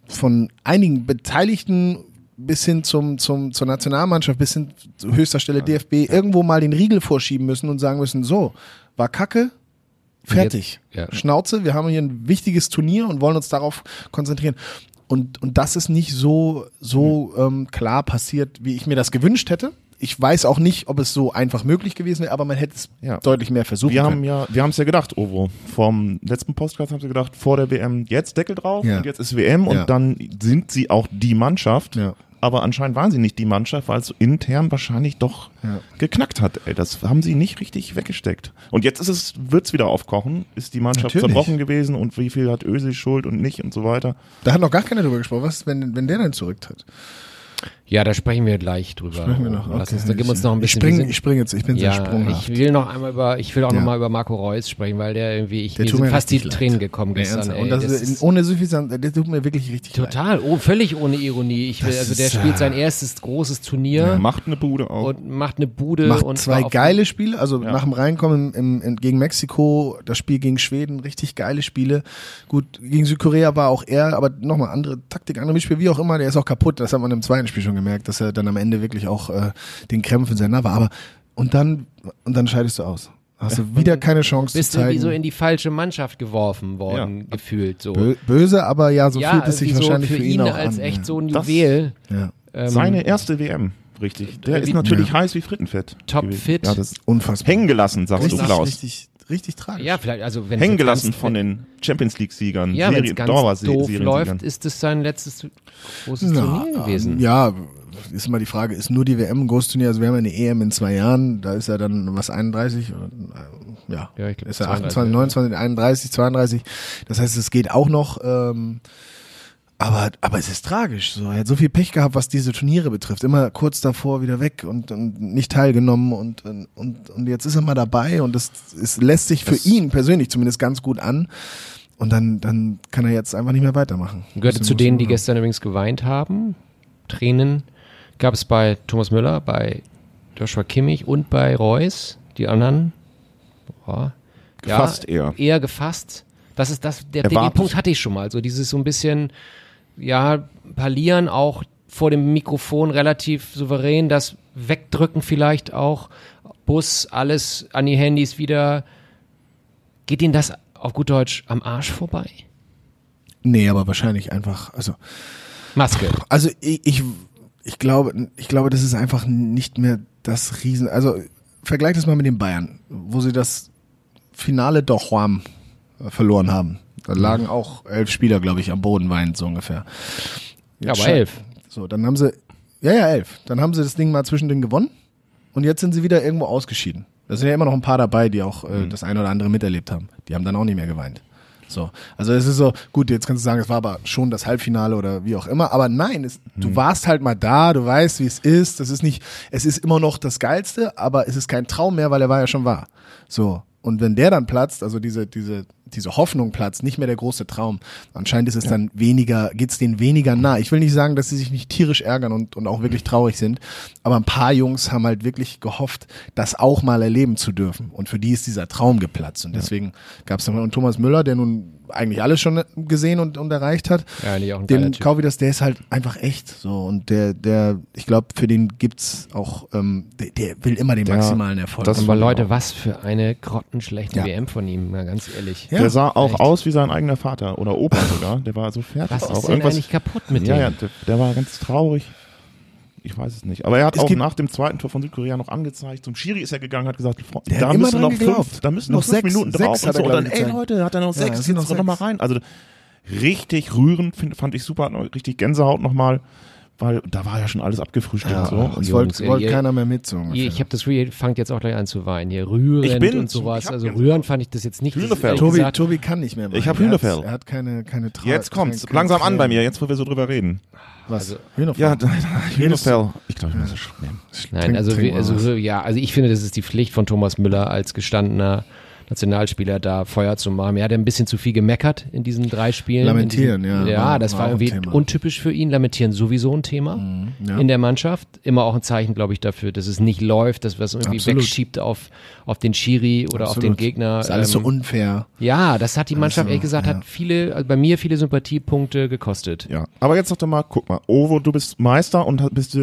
von einigen Beteiligten bis hin zum, zum, zur Nationalmannschaft, bis hin zu höchster Stelle DFB irgendwo mal den Riegel vorschieben müssen und sagen müssen, so, war Kacke, fertig. jetzt- ja. Schnauze, wir haben hier ein wichtiges Turnier und wollen uns darauf konzentrieren. Und, und das ist nicht so, so ähm, klar passiert, wie ich mir das gewünscht hätte. Ich weiß auch nicht, ob es so einfach möglich gewesen wäre, aber man hätte es Ja. deutlich mehr versuchen Wir können. haben ja, wir haben es ja gedacht, Ovo. Vom letzten Podcast haben sie gedacht, vor der WM jetzt Deckel drauf Ja. und jetzt ist WM und Ja. dann sind sie auch die Mannschaft. Aber anscheinend waren sie nicht die Mannschaft, weil es intern wahrscheinlich doch geknackt hat. Ey, das haben sie nicht richtig weggesteckt. Und jetzt ist es, wird's wieder aufkochen. Ist die Mannschaft Natürlich. zerbrochen gewesen und wie viel hat Özil Schuld und nicht und so weiter. Da hat noch gar keiner drüber gesprochen. Was, wenn, wenn der dann zurücktritt? Ja, da sprechen wir gleich drüber. Sprechen wir noch. Lass Okay. uns, da geben wir uns noch ein ich bisschen. ich spring jetzt, ich bin sehr ja, sprunghaft. ich will noch einmal über, ich will auch Ja. noch mal über Marco Reus sprechen, weil der irgendwie, ich, Der mir sind mir fast die leid. Tränen gekommen Nee, gestern. Ey, und das, das ist, ohne Suffisanz, der tut mir wirklich richtig leid. total, oh, völlig ohne Ironie. Ich will, Das also der ist, spielt sein erstes großes Turnier Macht eine Bude auch. und macht eine Bude Macht und zwei geile Spiele, also Ja. nach dem Reinkommen im, im, gegen Mexiko, das Spiel gegen Schweden, richtig geile Spiele. Gut, gegen Südkorea war auch er, aber nochmal andere Taktik, andere Mitspiel, wie auch immer, der ist auch kaputt. Das hat man im zweiten Spiel schon gemerkt, dass er dann am Ende wirklich auch äh, den Krämpfen sehr nah war. Aber und dann und dann scheidest du aus. Hast du wieder keine Chance Bist zu du zeigen. wie so in die falsche Mannschaft geworfen worden, gefühlt so. Bö- Böse, aber ja, so ja, fühlt es sich so wahrscheinlich für für ihn ihn auch als an. echt ja. so ein Das- Juwel. ja. Ähm, Seine erste WM, richtig. Der Wie- ist natürlich Ja. heiß wie Frittenfett. Top gewesen. fit. Ja, das ist Unfassbar. hängen gelassen, sagst du, richtig, Klaus. richtig, richtig tragisch. Ja, vielleicht, also wenn Hängen gelassen von den Champions League-Siegern, Ja, wenn es Serien- ganz doof läuft, ist es sein letztes großes Na, Turnier gewesen. Ja, ist immer die Frage, ist nur die WM ein Großturnier? Also wir haben ja eine EM in zwei Jahren, da ist er dann was 31 oder äh, ja, Ja, ich glaub, ist er 32, 28, 29, 31, 32. Das heißt, es geht auch noch. Ähm, aber, aber es ist tragisch. So, er hat so viel Pech gehabt, was diese Turniere betrifft. Immer kurz davor wieder weg und, und nicht teilgenommen und, und, und jetzt ist er mal dabei und das, es lässt sich für Es- ihn persönlich zumindest ganz gut an. Und dann, dann kann er jetzt einfach nicht mehr weitermachen. Gehörte zu denen, die gestern übrigens geweint haben. Tränen gab es bei Thomas Müller, bei Joshua Kimmich und bei Reus. Die anderen, boah, Gefasst ja, eher. Eher gefasst. Das ist das, der, den. Punkt hatte ich schon mal. So dieses so ein bisschen, ja, parlieren auch vor dem Mikrofon relativ souverän, das Wegdrücken vielleicht auch, Bus, alles an die Handys wieder. Geht Ihnen das auf gut Deutsch am Arsch vorbei? Nee, aber wahrscheinlich einfach, also Maske. Also ich, ich, ich glaube, ich glaube, das ist einfach nicht mehr das Riesen. Also vergleich das mal mit den Bayern, wo sie das Finale doch Juan verloren haben. Da lagen auch elf Spieler, glaube ich, am Boden weinend so ungefähr. Ja, aber elf. So, dann haben sie, ja, ja, elf. Dann haben sie das Ding mal zwischendrin gewonnen und jetzt sind sie wieder irgendwo ausgeschieden. Da sind ja immer noch ein paar dabei, die auch äh, das eine oder andere miterlebt haben. Die haben dann auch nicht mehr geweint. So, also es ist so, gut, jetzt kannst du sagen, es war aber schon das Halbfinale oder wie auch immer, aber nein, es, du warst halt mal da, du weißt, wie es ist, das ist nicht, es ist immer noch das Geilste, aber es ist kein Traum mehr, weil er war ja schon wahr. So, und wenn der dann platzt, also diese, diese, diese Hoffnung platzt, nicht mehr der große Traum, anscheinend ist es dann weniger, geht's denen weniger nah. Ich will nicht sagen, dass sie sich nicht tierisch ärgern und, und auch wirklich traurig sind, aber ein paar Jungs haben halt wirklich gehofft, das auch mal erleben zu dürfen. Und für die ist dieser Traum geplatzt. Und deswegen gab's dann und Thomas Müller, der nun eigentlich alles schon gesehen und, und erreicht hat, Ja, nee, auch ein geiler den Typ. kaufe ich das, der ist halt einfach echt so und der, der, ich glaube, für den gibt's auch, ähm, der, der will immer den Der- maximalen Erfolg. das- Aber war- Leute, was für eine grottenschlechte Ja. WM von ihm, mal ganz ehrlich. Ja, der sah auch echt. aus wie sein eigener Vater oder Opa sogar. Der war so fertig. Was auch. ist denn eigentlich kaputt mit ja, dem? ja, der, der war ganz traurig. Ich weiß es nicht. Aber er hat Es auch nach dem zweiten Tor von Südkorea noch angezeigt. Zum Schiri ist er gegangen, hat gesagt, Der da hat müssen noch geglaubt. fünf, da müssen Noch noch, fünf sechs- Minuten sechs drauf. Und, so. und dann, ey. Leute, hat er noch sechs, jetzt noch noch mal rein. Also richtig rührend, find, fand ich super, richtig Gänsehaut nochmal, weil da war ja schon alles abgefrühstückt. ja, so. es wollte wollt keiner mehr mit so ungefähr. Ich habe das ihr fangt jetzt auch gleich an zu weinen. Hier Ich bin und sowas. ich Also rührend fand ich das jetzt nicht. Das Hühnerfell. Tobi, gesagt- Tobi kann nicht mehr. Ich hab weinen. Er hat- Hühnerfell. Er hat keine, keine Tra Jetzt kommt's keine- langsam keine an bei mir, jetzt wo wir so drüber reden. Was? Also- Hühnerfell. Ja, Hühnerfell. Ich glaube, ich muss es nehmen. Nein, Trink- also, also ja, also ich finde, das ist die Pflicht von Thomas Müller als gestandener Nationalspieler da Feuer zu machen. Er hat ein bisschen zu viel gemeckert in diesen drei Spielen. Lamentieren, diesen, ja. Ja, das war war, irgendwie untypisch für ihn. Lamentieren sowieso ein Thema ja. in der Mannschaft. Immer auch ein Zeichen, glaube ich, dafür, dass es nicht läuft, dass was irgendwie Absolut. wegschiebt auf, auf den Schiri oder auf den Absolut. Gegner. Ist alles so Ähm, unfair. ja, das hat die Mannschaft, so, ehrlich gesagt, ja. hat viele, also bei mir viele Sympathiepunkte gekostet. Ja, aber jetzt sag doch mal, guck mal, Ovo, du bist Meister und bist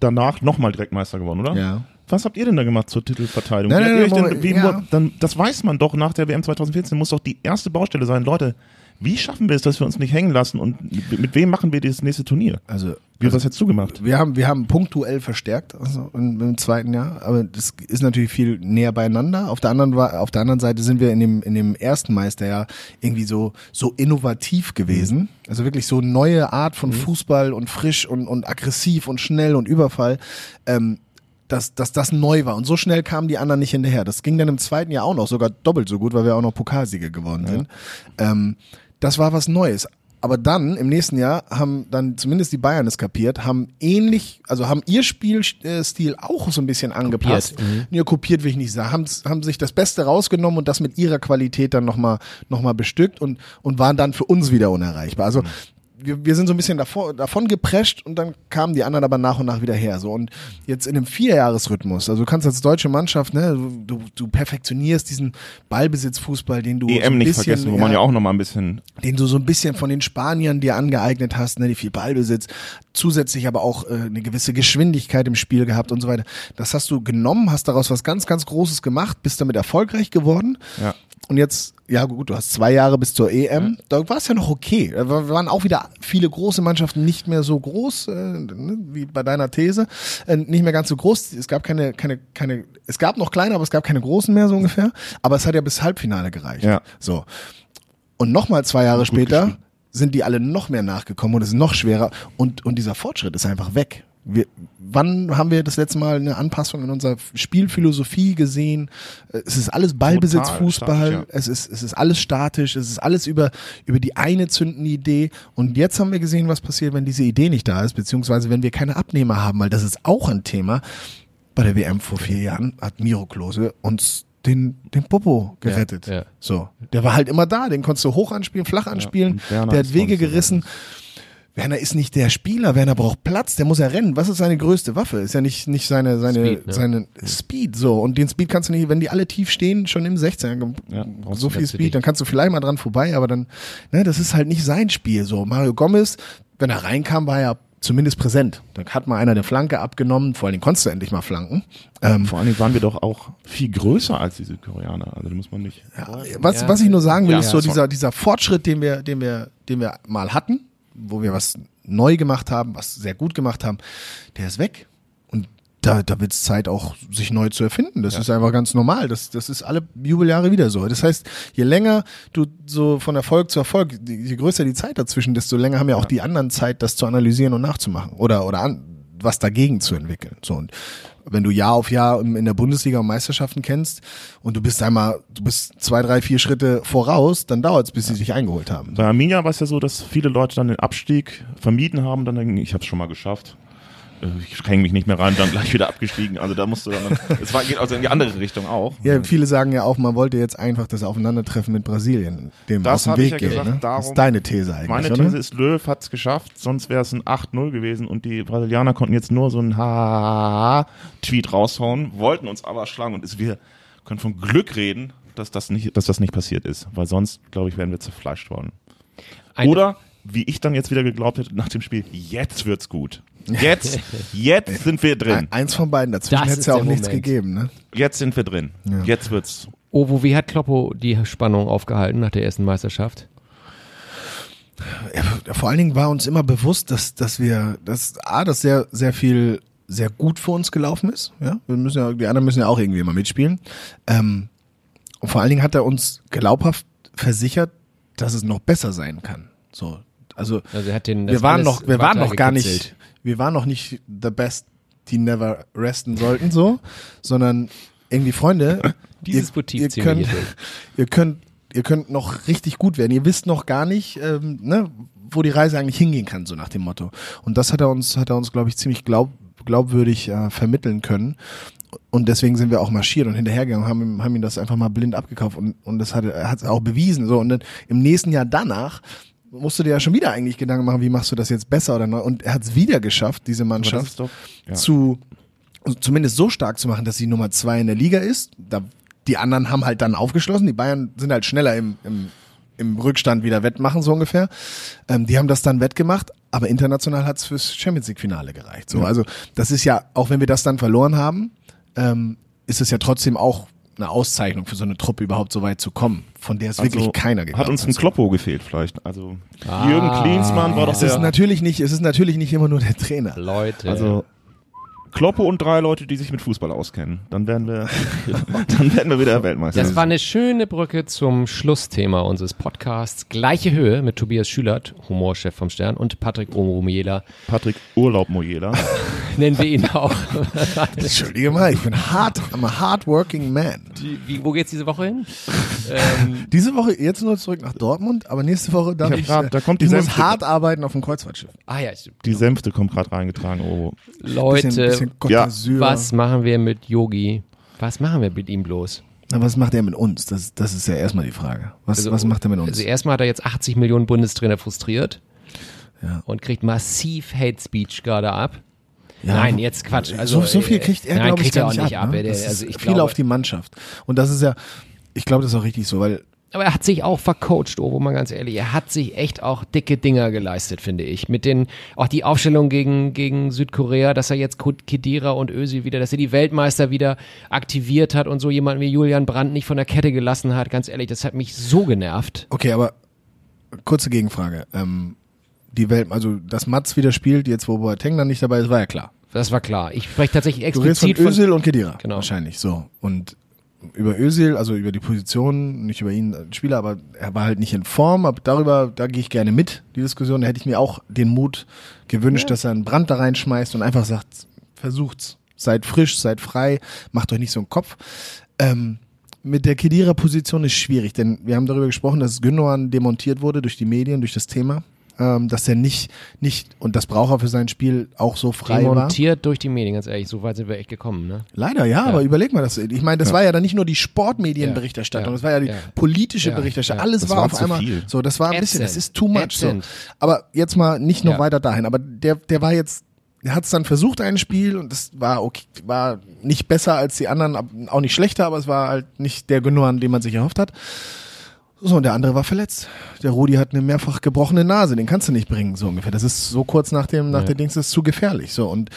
danach nochmal direkt Meister geworden, oder? Ja. Was habt ihr denn da gemacht zur Titelverteidigung? Nein, nein, nein, denn, wie, ja. dann, das weiß man doch nach der WM 2014, muss doch die erste Baustelle sein. Leute, wie schaffen wir es, dass wir uns nicht hängen lassen und mit, mit wem machen wir dieses nächste Turnier? Also, Wie was hättest du gemacht? wir haben, wir haben punktuell verstärkt, also im, im zweiten Jahr, aber das ist natürlich viel näher beieinander. Auf der anderen, auf der anderen Seite sind wir in dem, in dem ersten Meisterjahr irgendwie so, so innovativ gewesen. Also wirklich so neue Art von Fußball und frisch und, und aggressiv und schnell und Überfall. Ähm, dass, dass das neu war. Und so schnell kamen die anderen nicht hinterher. Das ging dann im zweiten Jahr auch noch, sogar doppelt so gut, weil wir auch noch Pokalsieger geworden sind. Ähm, das war was Neues. Aber dann, im nächsten Jahr, haben dann zumindest die Bayern es kapiert, haben ähnlich, also haben ihr Spielstil auch so ein bisschen angepasst. mhm. Ja, kopiert will ich nicht sagen. Haben, haben sich das Beste rausgenommen und das mit ihrer Qualität dann nochmal noch mal bestückt und, und waren dann für uns wieder unerreichbar. Also wir, wir sind so ein bisschen davor, davon geprescht und dann kamen die anderen aber nach und nach wieder her. So und jetzt in einem Vierjahresrhythmus, also du kannst als deutsche Mannschaft, ne, du, du perfektionierst diesen Ballbesitzfußball, den du so EM ein E nicht bisschen, vergessen, wo man ja auch nochmal ein bisschen den du so ein bisschen von den Spaniern dir angeeignet hast, ne, die viel Ballbesitz, zusätzlich aber auch äh, eine gewisse Geschwindigkeit im Spiel gehabt und so weiter. Das hast du genommen, hast daraus was ganz, ganz Großes gemacht, bist damit erfolgreich geworden. Ja. Und jetzt, ja gut, du hast zwei Jahre bis zur EM, da war es ja noch okay. Da war- waren auch wieder viele große Mannschaften nicht mehr so groß, äh, ne, wie bei deiner These, äh, nicht mehr ganz so groß. Es gab keine, keine, keine, es gab noch kleine, aber es gab keine großen mehr so ungefähr. Aber es hat ja bis Halbfinale gereicht. Ja. So. Und nochmal zwei Jahre später gespielt. Sind die alle noch mehr nachgekommen und es ist noch schwerer und, und dieser Fortschritt ist einfach weg. Wir, wann haben wir das letzte Mal eine Anpassung in unserer Spielphilosophie gesehen? Es ist alles Ballbesitz, Total Fußball, statisch, ja. es, ist, es ist alles statisch, es ist alles über, über die eine zündende Idee. Und jetzt haben wir gesehen, was passiert, wenn diese Idee nicht da ist, beziehungsweise wenn wir keine Abnehmer haben, weil das ist auch ein Thema. Bei der WM vor vier Jahren hat Miro Klose uns den, den Popo gerettet. ja. So. Der war halt immer da, den konntest du hoch anspielen, flach anspielen, Werner der hat Wege gerissen. Werner ist nicht der Spieler, Werner braucht Platz, der muss ja rennen. Was ist seine größte Waffe? Ist ja nicht, nicht seine, seine, Speed, ne? seine Speed, so. Und den Speed kannst du nicht, wenn die alle tief stehen, schon im 16, Ja, so viel. Speed, dann kannst du vielleicht mal dran vorbei, aber dann, ne, das ist halt nicht sein Spiel, so. Mario Gomez, wenn er reinkam, war er zumindest präsent. Dann hat mal einer eine Flanke abgenommen, vor allen Dingen konntest du endlich mal flanken. Ähm, Vor allen Dingen waren wir doch auch viel größer als die Südkoreaner. Also da muss man nicht. was, Ja. was ich nur sagen will, Ja, ist ja, so dieser, dieser Fortschritt, den wir, den wir, den wir mal hatten, wo wir was neu gemacht haben, was sehr gut gemacht haben, der ist weg. Da, da wird es Zeit auch, sich neu zu erfinden. Das ist einfach ganz normal. Das, das ist alle Jubeljahre wieder so. Das heißt, je länger du so von Erfolg zu Erfolg, je größer die Zeit dazwischen, desto länger haben ja auch die anderen Zeit, das zu analysieren und nachzumachen. Oder, oder an, was dagegen zu entwickeln. So und wenn du Jahr auf Jahr in der Bundesliga und Meisterschaften kennst und du bist einmal, du bist zwei, drei, vier Schritte voraus, dann dauert es, bis sie sich eingeholt haben. Bei Arminia war es ja so, dass viele Leute dann den Abstieg vermieden haben, dann denken, ich habe es schon mal geschafft. Ich hänge mich nicht mehr rein, dann gleich wieder abgestiegen. Also da musste dann, es war, geht also in die andere Richtung auch. Ja, viele sagen ja auch, man wollte jetzt einfach das Aufeinandertreffen mit Brasilien dem Das aus dem Weg ja gehen. gesagt, ne? das darum- ist deine These eigentlich, Meine oder? These ist, Löw hat es geschafft, sonst wäre es ein 8-0 gewesen und die Brasilianer konnten jetzt nur so einen Ha-Tweet raushauen, wollten uns aber schlagen und es, wir können von Glück reden, dass das nicht, dass das nicht passiert ist, weil sonst, glaube ich, wären wir zerfleischt worden. Ein- Oder, wie ich dann jetzt wieder geglaubt hätte nach dem Spiel, jetzt wird's gut. Jetzt, jetzt <laughs> sind wir drin. Ein- Eins von beiden, dazwischen Das hätte es ist ja auch nichts Moment. gegeben. Ne? Jetzt sind wir drin. Jetzt wird's. Ovo, wie hat Kloppo die Spannung aufgehalten nach der ersten Meisterschaft? Ja, vor allen Dingen war uns immer bewusst, dass, dass wir, dass A, dass sehr, sehr viel, sehr gut für uns gelaufen ist. Ja, wir müssen ja, die anderen müssen ja auch irgendwie immer mitspielen. Ähm, und vor allen Dingen hat er uns glaubhaft versichert, dass es noch besser sein kann. So, also, Also er hat den, das wir waren noch, wir waren noch gar nicht, gekitzelt. Wir waren noch nicht the best, die never resten sollten, so, sondern irgendwie Freunde, <laughs> Dieses ihr, Motiv ihr könnt, <laughs> ihr könnt, ihr könnt noch richtig gut werden. Ihr wisst noch gar nicht, ähm, ne, wo die Reise eigentlich hingehen kann, so nach dem Motto. Und das hat er uns, hat er uns, glaube ich, ziemlich glaub, glaubwürdig äh, vermitteln können. und deswegen sind wir auch marschiert und hinterhergegangen, haben, ihm- haben ihm das einfach mal blind abgekauft und, und das hat er hat es auch bewiesen. So, und dann im nächsten Jahr danach musst du dir ja schon wieder eigentlich Gedanken machen, wie machst du das jetzt besser oder neu. Und er hat es wieder geschafft, diese Mannschaft doch, ja. zu also zumindest so stark zu machen, dass sie Nummer zwei in der Liga ist. Da, die anderen haben halt dann aufgeschlossen. Die Bayern sind halt schneller im, im, im Rückstand wieder wettmachen, so ungefähr. Ähm, die haben das dann wettgemacht, aber international hat's fürs Champions League-Finale gereicht. So, also das ist ja, auch wenn wir das dann verloren haben, ähm, ist es ja trotzdem auch eine Auszeichnung für so eine Truppe überhaupt so weit zu kommen, von der es wirklich keiner geglaubt Also Hat uns ein. Kloppo gefehlt vielleicht. Also Ah. Jürgen Klinsmann war doch Es ist natürlich nicht, es ist natürlich nicht immer nur der Trainer. Leute. also Kloppo und drei Leute, die sich mit Fußball auskennen. Dann werden wir, <laughs> <laughs> dann werden wir wieder Weltmeister. Das war eine schöne Brücke zum Schlussthema unseres Podcasts. Gleiche Höhe mit Tobias Schülert, Humorchef vom Stern, und Patrick Omomiela. Patrick Urlaub Mojela. <laughs> Nennen wir ihn auch. Entschuldige mal, ich bin hart, I'm a hardworking man. Die- Wie, wo geht's diese Woche hin? ähm, Diese Woche jetzt nur zurück nach Dortmund, aber nächste Woche darf Ich ich, grad- da kommt die ich muss hart arbeiten auf dem Kreuzfahrtschiff. ah ja, stimmt. Die Sänfte kommt gerade reingetragen. Oh. Leute, bisschen, bisschen Côte ja. was machen wir mit Yogi? Was machen wir mit ihm bloß? Na, was macht er mit uns? Das, das ist ja erstmal die Frage. Was, Also- was macht er mit uns? Also erstmal hat er jetzt 80 Millionen Bundestrainer frustriert Ja. und kriegt massiv Hate Speech gerade ab. Ja. Nein, jetzt Quatsch. Also, so, so viel kriegt er, glaube ich, kriegt er gar auch nicht ab. ab. ne? Er- also ich viel glaube, auf die Mannschaft. Und das ist ja, ich glaube, das ist auch richtig so, weil Aber er hat sich auch vercoacht, oh, wo man ganz ehrlich, er hat sich echt auch dicke Dinger geleistet, finde ich. Mit den, auch die Aufstellung gegen, gegen Südkorea, dass er jetzt Kedira und Özil wieder, dass er die Weltmeister wieder aktiviert hat und so jemanden wie Julian Brandt nicht von der Kette gelassen hat. Ganz ehrlich, das hat mich so genervt. Okay, aber kurze Gegenfrage. Ähm, die Welt, also dass Mats wieder spielt, jetzt wo Boateng dann nicht dabei ist, war ja klar. Das war klar. Ich spreche tatsächlich Du redest von explizit von, Özil und Kedira. Genau. Wahrscheinlich, so. Und über Özil, also über die Position, nicht über ihn als Spieler, aber er war halt nicht in Form, aber darüber, da gehe ich gerne mit, die Diskussion. Da hätte ich mir auch den Mut gewünscht, dass er einen Brand da reinschmeißt und einfach sagt, versucht's. Seid frisch, seid frei, macht euch nicht so einen Kopf. Ähm, mit der Kedira-Position ist schwierig, denn wir haben darüber gesprochen, dass Gündogan demontiert wurde durch die Medien, durch das Thema, ähm, dass er nicht, nicht, und das braucht er für sein Spiel auch so frei war. demontiert durch die Medien, ganz ehrlich. So weit sind wir echt gekommen, ne? Leider, ja, aber überleg mal das. Ich meine, das war ja dann nicht nur die Sportmedienberichterstattung, Ja, das war ja die ja. politische Ja, Berichterstattung. ja. Alles Das war, war auf einmal viel. so, das war ein bisschen, das ist too much. So. Aber jetzt mal nicht noch Ja. weiter dahin. Aber der, der war jetzt, der hat es dann versucht, ein Spiel, und das war okay, war nicht besser als die anderen, auch nicht schlechter, aber es war halt nicht der Genuhr, an den man sich erhofft hat. So, und der andere war verletzt. Der Rudi hat eine mehrfach gebrochene Nase, den kannst du nicht bringen, so ungefähr. Das ist so kurz nach dem, nach Ja. der Dings, das ist zu gefährlich. So, und,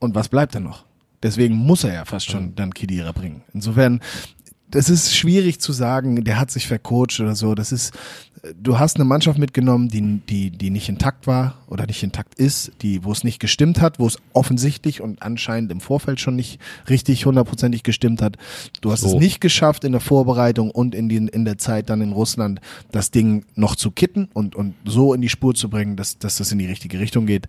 und was bleibt denn noch? Deswegen muss er ja fast schon dann Kedira bringen. Insofern, das ist schwierig zu sagen, der hat sich vercoacht oder so. Das ist, du hast eine Mannschaft mitgenommen, die, die, die nicht intakt war oder nicht intakt ist, die, wo es nicht gestimmt hat, wo es offensichtlich und anscheinend im Vorfeld schon nicht richtig hundertprozentig gestimmt hat. Du hast So. es nicht geschafft in der Vorbereitung und in, den, in der Zeit dann in Russland das Ding noch zu kitten und, und so in die Spur zu bringen, dass, dass das in die richtige Richtung geht.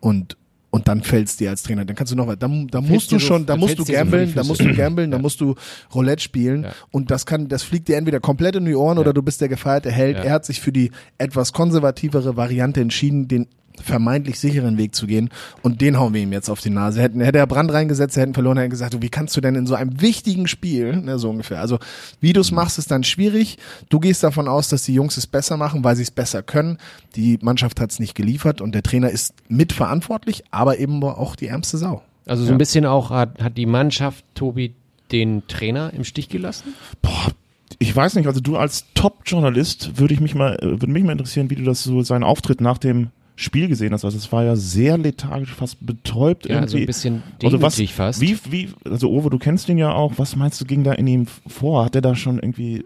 Und, und dann fällst dir als Trainer, dann kannst du noch weiter. Da, da musst du schon, da dann musst du gambeln, da musst du gambeln, da musst du Roulette spielen Ja. und das kann, das fliegt dir entweder komplett in die Ohren oder du bist der gefeierte Held. Ja. Er hat sich für die etwas konservativere Variante entschieden, den vermeintlich sicheren Weg zu gehen und den hauen wir ihm jetzt auf die Nase. Hätten, hätte er Brand reingesetzt, hätten verloren, hätten gesagt, du, wie kannst du denn in so einem wichtigen Spiel, ne, so ungefähr. Also wie du es machst, ist dann schwierig. Du gehst davon aus, dass die Jungs es besser machen, weil sie es besser können. Die Mannschaft hat es nicht geliefert und der Trainer ist mitverantwortlich, aber eben auch die ärmste Sau. Also so ein bisschen auch hat, hat die Mannschaft, Tobi, den Trainer im Stich gelassen? Boah, ich weiß nicht, also du als Top-Journalist würde ich mich mal, äh, würde mich mal interessieren, wie du das so seinen Auftritt nach dem Spiel gesehen hast. Also es war ja sehr lethargisch, fast betäubt Ja, also irgendwie. ein bisschen also was, fast. Wie, wie, also Owe, du kennst ihn ja auch. Was meinst du, ging da in ihm vor? Hat er da schon irgendwie,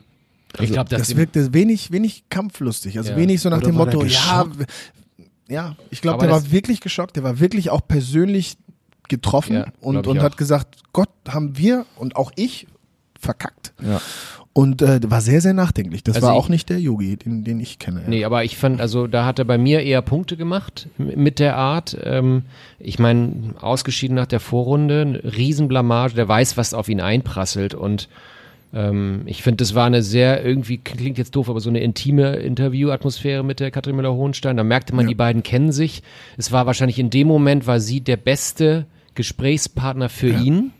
ich glaube, Das wirkte wenig, wenig kampflustig. Also Ja. wenig so nach Oder dem Motto, ja, ja, ich glaube, der war das- wirklich geschockt, der war wirklich auch persönlich getroffen Ja, und, und hat gesagt, Gott, haben wir und auch ich verkackt. ja. Und äh, war sehr, sehr nachdenklich. Das Also war auch nicht der Yogi, den, den ich kenne. ja. Nee, aber ich fand, also da hat er bei mir eher Punkte gemacht mit der Art. Ähm, ich meine, ausgeschieden nach der Vorrunde, eine Riesenblamage, der weiß, was auf ihn einprasselt und ähm, ich finde, das war eine sehr, irgendwie klingt jetzt doof, aber so eine intime Interview-Atmosphäre mit der Katrin Müller-Hohenstein. Da merkte man, Ja. die beiden kennen sich. Es war wahrscheinlich in dem Moment, war sie der beste Gesprächspartner für ihn.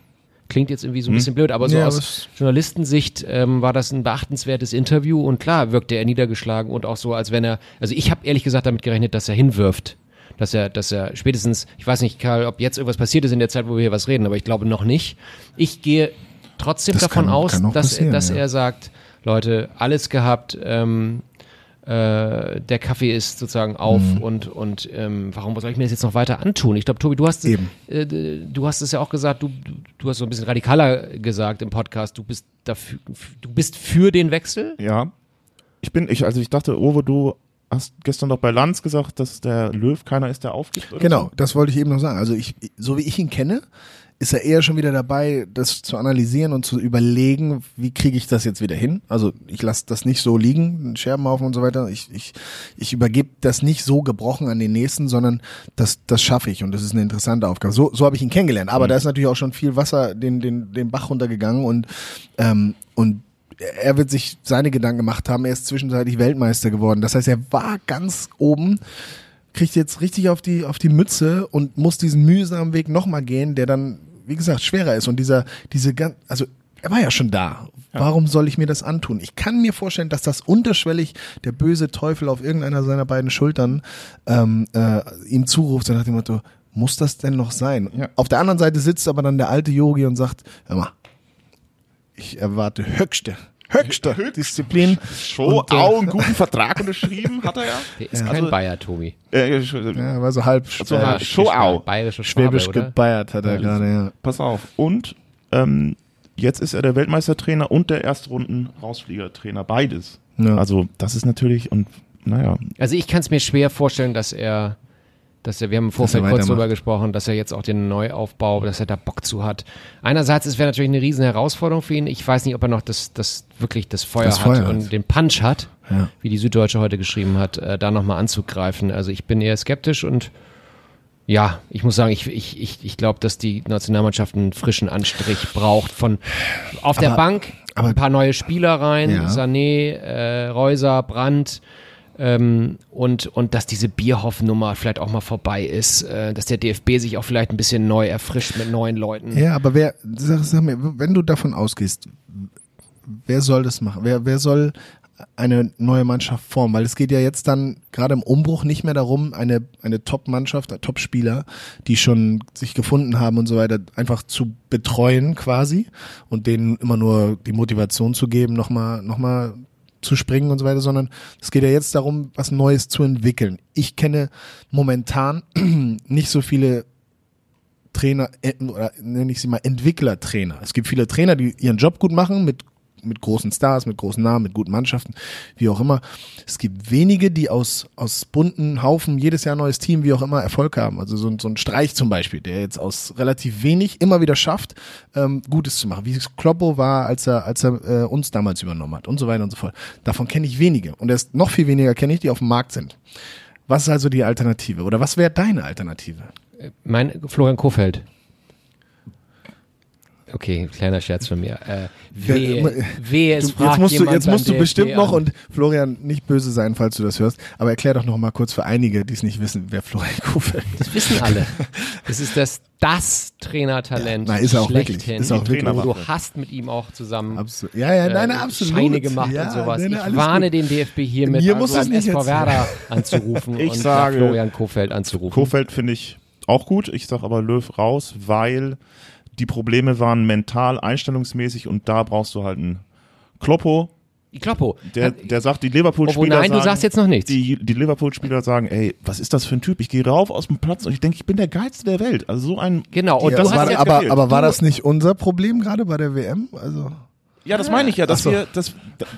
Klingt jetzt irgendwie so ein bisschen blöd, aber so Ja, aus Journalistensicht ähm, war das ein beachtenswertes Interview und klar wirkte er niedergeschlagen und auch so, als wenn er, also ich habe ehrlich gesagt damit gerechnet, dass er hinwirft. Dass er, dass er spätestens, ich weiß nicht, Karl, ob jetzt irgendwas passiert ist in der Zeit, wo wir hier was reden, aber ich glaube noch nicht. Ich gehe trotzdem Das davon kann- aus, kann dass, dass ja. er sagt, Leute, alles gehabt, ähm, äh, der Kaffee ist sozusagen auf Mhm. und und ähm, warum soll ich mir das jetzt noch weiter antun? Ich glaube, Tobi, du hast Eben. äh, du hast es ja auch gesagt, du, du hast so ein bisschen radikaler gesagt im Podcast, du bist dafür, du bist für den Wechsel. Ja. Ich bin, ich, also ich dachte, Owe, du hast gestern doch bei Lanz gesagt, dass der Löw keiner ist, der aufgibt. Genau, So? das wollte ich eben noch sagen. Also ich, so wie ich ihn kenne, ist er eher schon wieder dabei, das zu analysieren und zu überlegen, wie kriege ich das jetzt wieder hin. Also ich lasse das nicht so liegen, Scherbenhaufen und so weiter. Ich, ich, ich übergebe das nicht so gebrochen an den nächsten, sondern das, das schaffe ich und das ist eine interessante Aufgabe. So, so habe ich ihn kennengelernt. Aber da ist natürlich auch schon viel Wasser den, den, den Bach runtergegangen und, ähm, und er wird sich seine Gedanken gemacht haben. Er ist zwischenzeitlich Weltmeister geworden. Das heißt, er war ganz oben kriegt jetzt richtig auf die, auf die Mütze und muss diesen mühsamen Weg nochmal gehen, der dann, wie gesagt, schwerer ist. Und dieser, diese ganz, also er war ja schon da. Warum soll ich mir das antun? Ich kann mir vorstellen, dass das unterschwellig der böse Teufel auf irgendeiner seiner beiden Schultern ähm, äh, ihm zuruft, so nach dem Motto, muss das denn noch sein? Ja. Auf der anderen Seite sitzt aber dann der alte Yogi und sagt, hör mal, ich erwarte höchste, höchste Disziplin. Show, Und, äh, auch einen guten Vertrag unterschrieben, hat er ja. Der ist kein Also- Bayer, Tobi. Äh, Ja, war so halb So, äh, ja. Schauau. Bayerische Schwabe, schwäbisch oder? gebeiert hat er gerade, ja. Pass auf. Und ähm, jetzt ist er der Weltmeistertrainer und der Erstrunden-Rausfliegertrainer, beides. Ja. Also das ist natürlich, und naja, Also ich kann es mir schwer vorstellen, dass er, dass er, wir haben im Vorfeld kurz drüber gesprochen, dass er jetzt auch den Neuaufbau, dass er da Bock zu hat. Einerseits, es wäre natürlich eine riesen Herausforderung für ihn. Ich weiß nicht, ob er noch das, das wirklich das Feuer Das hat Feuer und hat. den Punch hat, Ja. wie die Süddeutsche heute geschrieben hat, äh, da nochmal anzugreifen. Also ich bin eher skeptisch und ja, ich muss sagen, ich, ich, ich, ich glaube, dass die Nationalmannschaft einen frischen Anstrich braucht von auf der Aber- Bank aber- ein paar neue Spieler rein, Ja. Sané, äh, Reuser, Brandt ähm, und, und dass diese Bierhoff-Nummer vielleicht auch mal vorbei ist, äh, dass der DFB sich auch vielleicht ein bisschen neu erfrischt mit neuen Leuten. Ja, aber wer, sag, sag mir, wenn du davon ausgehst, wer soll das machen? Wer, wer soll eine neue Mannschaft formen? Weil es geht ja jetzt dann gerade im Umbruch nicht mehr darum, eine, eine Top-Mannschaft, Top-Spieler, die schon sich gefunden haben und so weiter, einfach zu betreuen quasi und denen immer nur die Motivation zu geben, nochmal, nochmal zu springen und so weiter, sondern es geht ja jetzt darum, was Neues zu entwickeln. Ich kenne momentan <clears throat> nicht so viele Trainer, äh, oder nenne ich sie mal Entwicklertrainer. Es gibt viele Trainer, die ihren Job gut machen, mit, mit großen Stars, mit großen Namen, mit guten Mannschaften, wie auch immer. Es gibt wenige, die aus, aus bunten Haufen jedes Jahr neues Team, wie auch immer, Erfolg haben. Also so, ein- so ein Streich zum Beispiel, der jetzt aus relativ wenig immer wieder schafft, ähm, Gutes zu machen. Wie es Kloppo war, als er, als er äh, uns damals übernommen hat und so weiter und so fort. Davon kenne ich wenige. Und erst noch viel weniger kenne ich, die auf dem Markt sind. Was ist also die Alternative? Oder was wäre deine Alternative? Mein Florian Kofeld. Okay, kleiner Scherz von mir. Äh, wehe, Ja, wehe, es Du, fragt jetzt musst du, jemand jetzt musst du DFB bestimmt noch an. und Florian nicht böse sein, falls du das hörst, aber erklär doch noch mal kurz für einige, die es nicht wissen, wer Florian <laughs> Kofeld ist. Das wissen alle. Das ist das, das Trainertalent. Na, ist er auch wirklich. schlechthin. Ist auch wirklich. Du hast mit ihm auch zusammen Absolut. Ja, ja, nein, äh, absolut. Scheine gemacht ja, und sowas. nein, nein, ich warne gut. den DFB hiermit an, beim du's nicht SV. Werder <laughs> anzurufen Ich und sage- Florian Kofeld anzurufen. Kofeld finde ich auch gut. Ich sage aber Löw raus, weil die Probleme waren mental, einstellungsmäßig und da brauchst du halt einen Kloppo, Kloppo. der, Hat- der sagt, die Liverpool-Spieler nein, sagen, du sagst jetzt noch nichts. Die, die Liverpool-Spieler sagen, ey, was ist das für ein Typ? Ich gehe rauf aus dem Platz und ich denke, ich bin der Geilste der Welt. Also so ein, Genau, und Ja, das war, aber, aber war das nicht unser Problem gerade bei der WM? Also ja, das meine ich ja, dass Ach so. wir, dass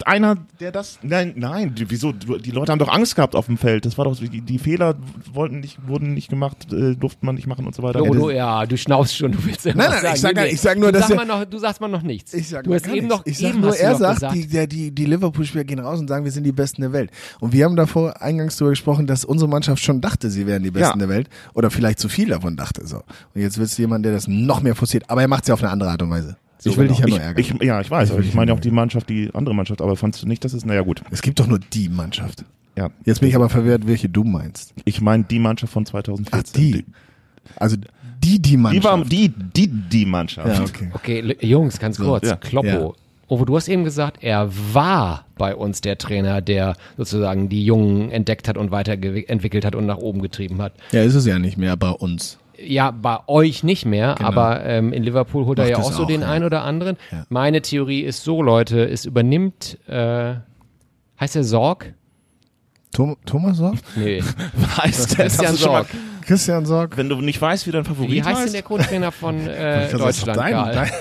einer, der das, nein, nein, die, wieso? Die Leute haben doch Angst gehabt auf dem Feld. Das war doch, die, die Fehler wollten nicht, wurden nicht gemacht, äh, durfte man nicht machen und so weiter. Oh, du, ja, du schnaufst schon, du willst ja Nein, was nein, sagen. ich sag Nee, nee. ich sag nur, du dass sag mal noch, Du sagst mal noch nichts. Ich sag du hast eben nichts. noch, ich sag eben nur, er sagt, gesagt, die, der, die, die Liverpool-Spieler gehen raus und sagen, wir sind die Besten der Welt. Und wir haben davor eingangs darüber gesprochen, dass unsere Mannschaft schon dachte, sie wären die Besten Ja. der Welt. Oder vielleicht zu viel davon dachte. So. Und jetzt willst du jemanden, der das noch mehr forciert. Aber er macht es ja auf eine andere Art und Weise. Ich will dich ja ich, nur ärgern. ich, ja, ich weiß, aber ich meine auch die Mannschaft, die andere Mannschaft, aber fandst du nicht, dass es, naja gut. es gibt doch nur die Mannschaft. Ja. Jetzt bin ich aber verwirrt, welche du meinst. Ich meine die Mannschaft von 2014. Ach, die. Also die, die Die Mannschaft. war die, die, die Mannschaft. ja, okay. Okay, Jungs, ganz kurz. ja. Kloppo. Ja. Ovo, du hast eben gesagt, er war bei uns der Trainer, der sozusagen die Jungen entdeckt hat und weiterentwickelt hat und nach oben getrieben hat. Ja, ist es ja nicht mehr bei uns. Ja, bei euch nicht mehr, Genau. aber ähm, in Liverpool holt er Macht ja das auch so auch, den ja. einen oder anderen. Ja. Meine Theorie ist so, Leute, es übernimmt, äh, heißt der Sorg? Tom, Thomas Sorg? Nee, Weißt du, Christian Sorg. Christian Sorg? Wenn du nicht weißt, wie dein Favorit Wie heißt denn der Co-Trainer von <laughs> äh, Das ist Deutschland? dein- Karl? dein-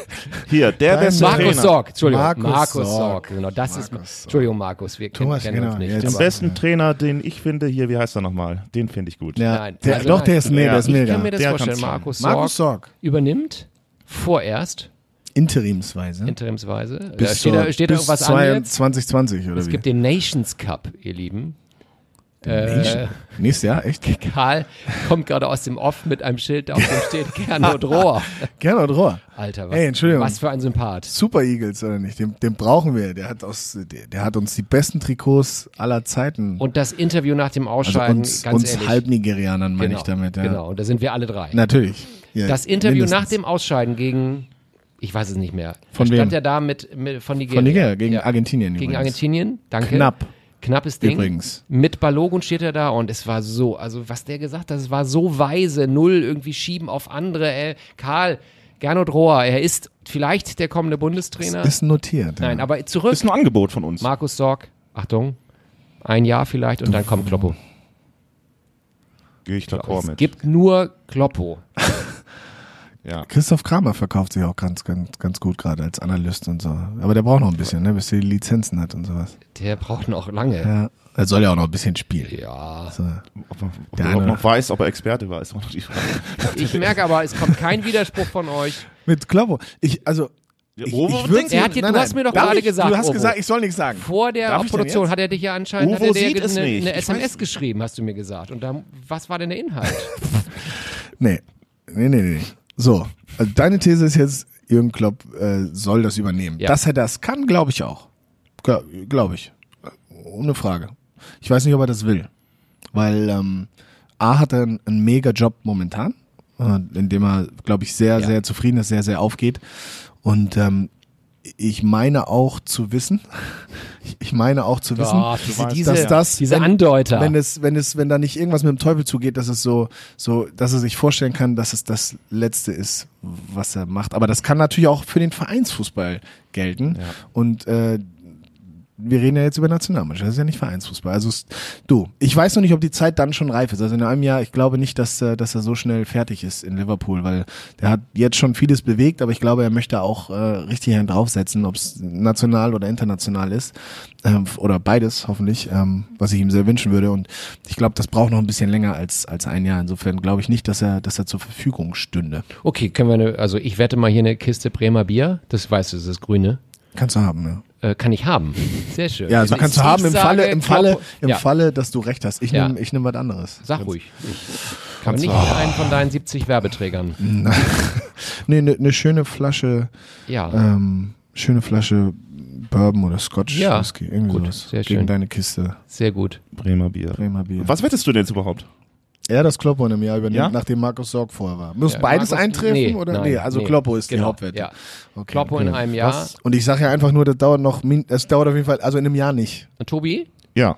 hier, der Dein beste Markus Trainer. Sorg, Entschuldigung, Markus Markus, Sorg. Sorg. Genau, das ist. Markus Sorg. Entschuldigung, Markus, wir kennen, Thomas, kennen uns genau, nicht. jetzt- Den besten Trainer, den ich finde, hier, wie heißt er nochmal? Den finde ich gut. Ja, Nein, der, also doch, nein. der ist, nee, Ja, der ist ich mega. kann mir das Der vorstellen. Markus Sorg, Markus Sorg. übernimmt vorerst Interimsweise. interimsweise. Da bis steht, zur- da, steht da bis irgendwas zwei- an jetzt? 2020 oder Es wie? gibt den Nations Cup, ihr Lieben. Äh, Nächstes Jahr, echt? <laughs> Karl kommt gerade aus dem Off mit einem Schild, auf dem steht <laughs> Gernot Rohr. Gernot Rohr. Alter, was, Ey, Entschuldigung. was für ein Sympath. Super Eagles, oder nicht? Den, den brauchen wir. Der hat, aus, der, der hat uns die besten Trikots aller Zeiten. Und das Interview nach dem also Ausscheiden, uns, ganz uns ehrlich. Halbnigerianern meine genau, ich damit. Ja. Genau, und da sind wir alle drei. Natürlich. Ja, das Interview nach mindestens. dem Ausscheiden gegen, ich weiß es nicht mehr. Von da stand wem? er da mit, mit von Nigeria. Von Nigeria, gegen Ja. Argentinien Gegen übrigens. Argentinien, danke. Knapp. Knappes Ding. Übrigens. Mit Balogun steht er da und es war so, also was der gesagt hat, es war so weise, null irgendwie schieben auf andere. Ey, Karl, Gernot Rohr, er ist vielleicht der kommende Bundestrainer. Ist notiert. Nein, ja. aber zurück. Ist ein Angebot von uns. Markus Sorg, Achtung, ein Jahr vielleicht und dann kommt Kloppo. Gehe ich d'accord Es mit. gibt nur Kloppo. Ja. Christoph Kramer verkauft sich auch ganz, ganz, ganz gut gerade als Analyst und so. Aber der braucht noch ein bisschen, ne, bis er die Lizenzen hat und sowas. Der braucht noch lange. Ja. Er soll ja auch noch ein bisschen spielen. Ja. So. Ob man ob Der er noch weiß, ob er Experte war, ist auch noch die Frage. <laughs> Ich merke aber, es kommt kein Widerspruch von euch. Mit Kloppo. Ich, also. Ich, Uwe, ich was würd- denkst Er hat dir- du hast mir doch gerade ich? gesagt, Du hast Ovo. gesagt, ich soll nichts sagen. Vor der Darf Produktion hat er dich ja anscheinend Uwe hat er dir eine, eine SMS weiß- geschrieben, hast du mir gesagt. Und da, was war denn der Inhalt? <laughs> Nee. Nee, nee, nee. So. Also deine These ist jetzt, Jürgen Klopp äh, soll das übernehmen. Ja. Dass er das kann, glaube ich auch. Glaube ich. Ohne Frage. Ich weiß nicht, ob er das will. Weil ähm, A hat er einen, einen mega Job momentan, äh, in dem er, glaube ich, sehr, Ja. sehr zufrieden ist, sehr, sehr aufgeht. Und ähm, ich meine auch zu wissen, <laughs> ich meine auch zu wissen, Oh, diese, weißt, diese, dass das, diese wenn, Andeuter. wenn es, wenn es, wenn da nicht irgendwas mit dem Teufel zugeht, dass es so, so, dass er sich vorstellen kann, dass es das Letzte ist, was er macht. Aber das kann natürlich auch für den Vereinsfußball gelten. Ja. Und äh, wir reden ja jetzt über Nationalmannschaft, das ist ja nicht Vereinsfußball. Also du, ich weiß noch nicht, ob die Zeit dann schon reif ist. Also in einem Jahr, ich glaube nicht, dass, äh, dass er so schnell fertig ist in Liverpool, weil der hat jetzt schon vieles bewegt, aber ich glaube, er möchte auch äh, richtig einen draufsetzen, ob es national oder international ist. Ähm, oder beides, hoffentlich, ähm, was ich ihm sehr wünschen würde. Und ich glaube, das braucht noch ein bisschen länger als, als ein Jahr. Insofern glaube ich nicht, dass er, dass er zur Verfügung stünde. okay, können wir eine, also ich wette mal hier eine Kiste Bremer Bier. Das weißt du, das ist grüne. Kannst du haben, ja. Äh, kann ich haben. <laughs> Sehr schön. Ja, also Ich- kannst du haben im Falle, im Falle, im ja, Falle, dass du recht hast. Ich Ja. nehme, ich nehme was anderes. Sag ruhig. Ich <laughs> kann nicht du- einen von deinen 70 Werbeträgern. <laughs> Nee, eine ne schöne Flasche, Ja. ähm, schöne Flasche Bourbon oder Scotch Ja, Whisky, irgendwie gut, sowas. sehr Gegen schön. deine Kiste Sehr gut. Bremer Bier. Bremer Bier. Was wettest du denn jetzt überhaupt? Er das Kloppo in einem Jahr übernimmt, Ja? nachdem Markus Sorg vorher war. Muss Ja, beides Markus- eintreffen nee, oder? nein, nee, also nee. Kloppo ist die Genau, Hauptwette. ja. Okay. Kloppo in einem Jahr. Was? Und ich sage ja einfach nur, das dauert noch, min- das dauert auf jeden Fall, also in einem Jahr nicht. Und Tobi, Ja.